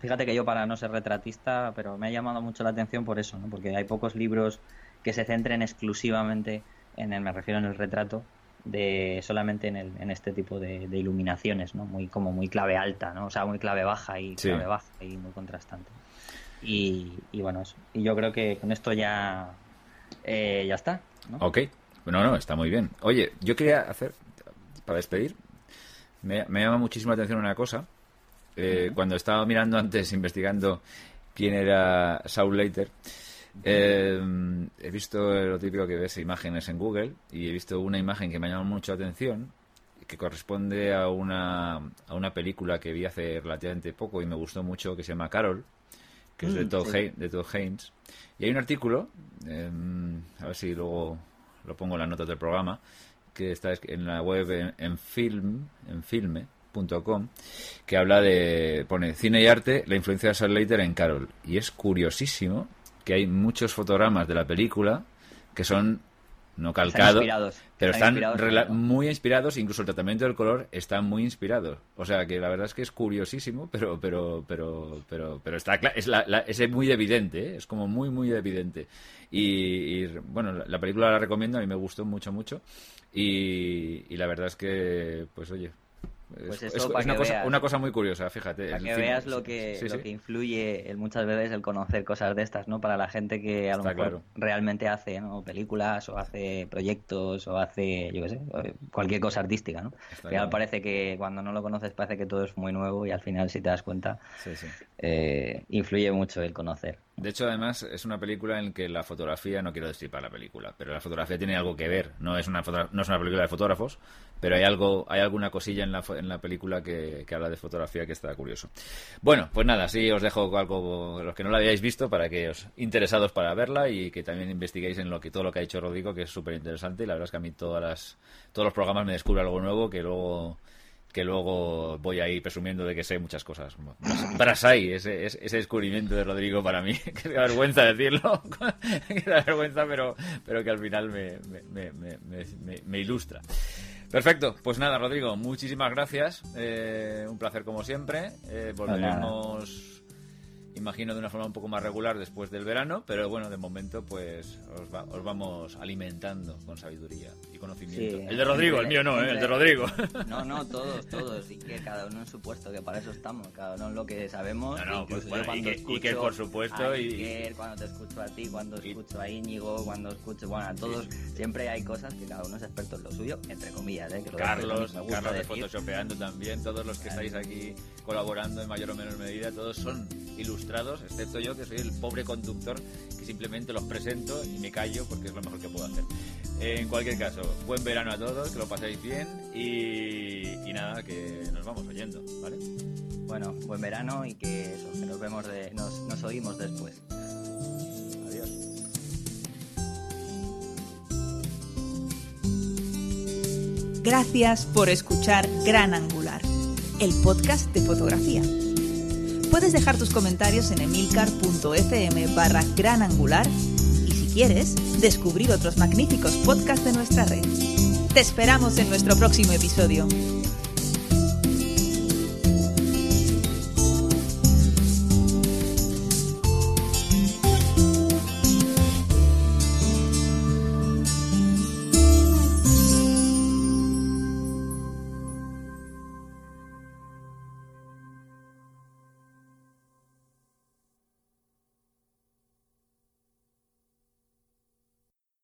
S3: Fíjate que yo para no ser retratista, pero me ha llamado mucho la atención por eso, ¿no? porque hay pocos libros que se centren exclusivamente en el, me refiero en el retrato, de solamente en, el, en este tipo de, iluminaciones, ¿no? Muy como muy clave alta, ¿no? O sea, muy clave baja y clave baja y muy contrastante. Y, bueno, eso. Y yo creo que con esto ya eh, ya está. ¿no?
S2: Ok, no, no, está muy bien. Oye, yo quería hacer, para despedir, me, llama muchísimo la atención una cosa. Eh, cuando estaba mirando antes, investigando quién era Saul Leiter, eh, he visto lo típico que ves imágenes en Google y he visto una imagen que me ha llamado mucho la atención que corresponde a una, a una película que vi hace relativamente poco y me gustó mucho que se llama Carol que es de, mm, Todd Haynes y hay un artículo em, a ver si luego lo pongo en las notas del programa, que está en la web en, film, en filme.com, que habla de, pone cine y arte, la influencia de Slater en Carol. Y es curiosísimo que hay muchos fotogramas de la película que son no calcados, pero están, muy inspirados, incluso el tratamiento del color está muy inspirado. O sea que la verdad es que es curiosísimo, pero pero pero pero pero está es, es muy evidente, ¿eh? es como muy muy evidente. Y, bueno, la, película la recomiendo, a mí me gustó mucho mucho y, y la verdad es que pues oye, pues es, una, cosa, una, cosa, muy curiosa, fíjate.
S3: Para que veas lo que, lo que influye el, muchas veces el conocer cosas de estas, ¿no? Para la gente que a lo mejor realmente hace ¿no? películas o hace proyectos o hace, yo qué sé, cualquier cosa artística, ¿no? Parece que cuando no lo conoces parece que todo es muy nuevo y al final, si te das cuenta, eh, influye mucho el conocer.
S2: De hecho, además, es una película en que la fotografía, no quiero destripar la película, pero la fotografía tiene algo que ver. No es una, no es una película de fotógrafos, pero hay algo hay alguna cosilla en la, en la película que, habla de fotografía que está curioso. Bueno, pues nada, sí os dejo algo, los que no la hayáis visto, para que os interesados para verla y que también investiguéis en lo que todo lo que ha dicho Rodrigo, que es súper interesante. Y la verdad es que a mí todas las, todos los programas me descubre algo nuevo que luego que luego voy ahí presumiendo de que sé muchas cosas. Brasai, ese, ese descubrimiento de Rodrigo para mí, que da vergüenza decirlo, que da vergüenza, pero, pero que al final me, me, me, me ilustra. Perfecto, pues nada, Rodrigo, muchísimas gracias. Eh, un placer como siempre. Eh, volveremos imagino de una forma un poco más regular después del verano, pero bueno, de momento pues os, vamos alimentando con sabiduría y conocimiento. el de Rodrigo, el mío no, ¿eh? el de Rodrigo.
S3: No, no, todos, todos, y que cada uno en su puesto, que para eso estamos, cada uno en lo que sabemos.
S2: No, pues, y, que, por supuesto...
S3: y... cuando te escucho a ti, cuando escucho a Íñigo, cuando escucho, bueno, a todos, siempre hay cosas que cada uno es experto en lo suyo, entre comillas, ¿eh?
S2: Carlos, Carlos de Photoshopeando también, todos los que estáis aquí colaborando en mayor o menor medida, todos son ilustrados ilustrados, excepto yo que soy el pobre conductor que simplemente los presento y me callo porque es lo mejor que puedo hacer. En cualquier caso, buen verano a todos, que lo paséis bien y, nada, que nos vamos oyendo, ¿vale?
S3: Bueno, buen verano y que eso, que nos vemos de, nos, nos oímos después.
S2: Adiós.
S1: Gracias por escuchar Gran Angular, el podcast de fotografía. Puedes dejar tus comentarios en emilcar.fm barra gran angular y si quieres, descubrir otros magníficos podcasts de nuestra red. Te esperamos en nuestro próximo episodio.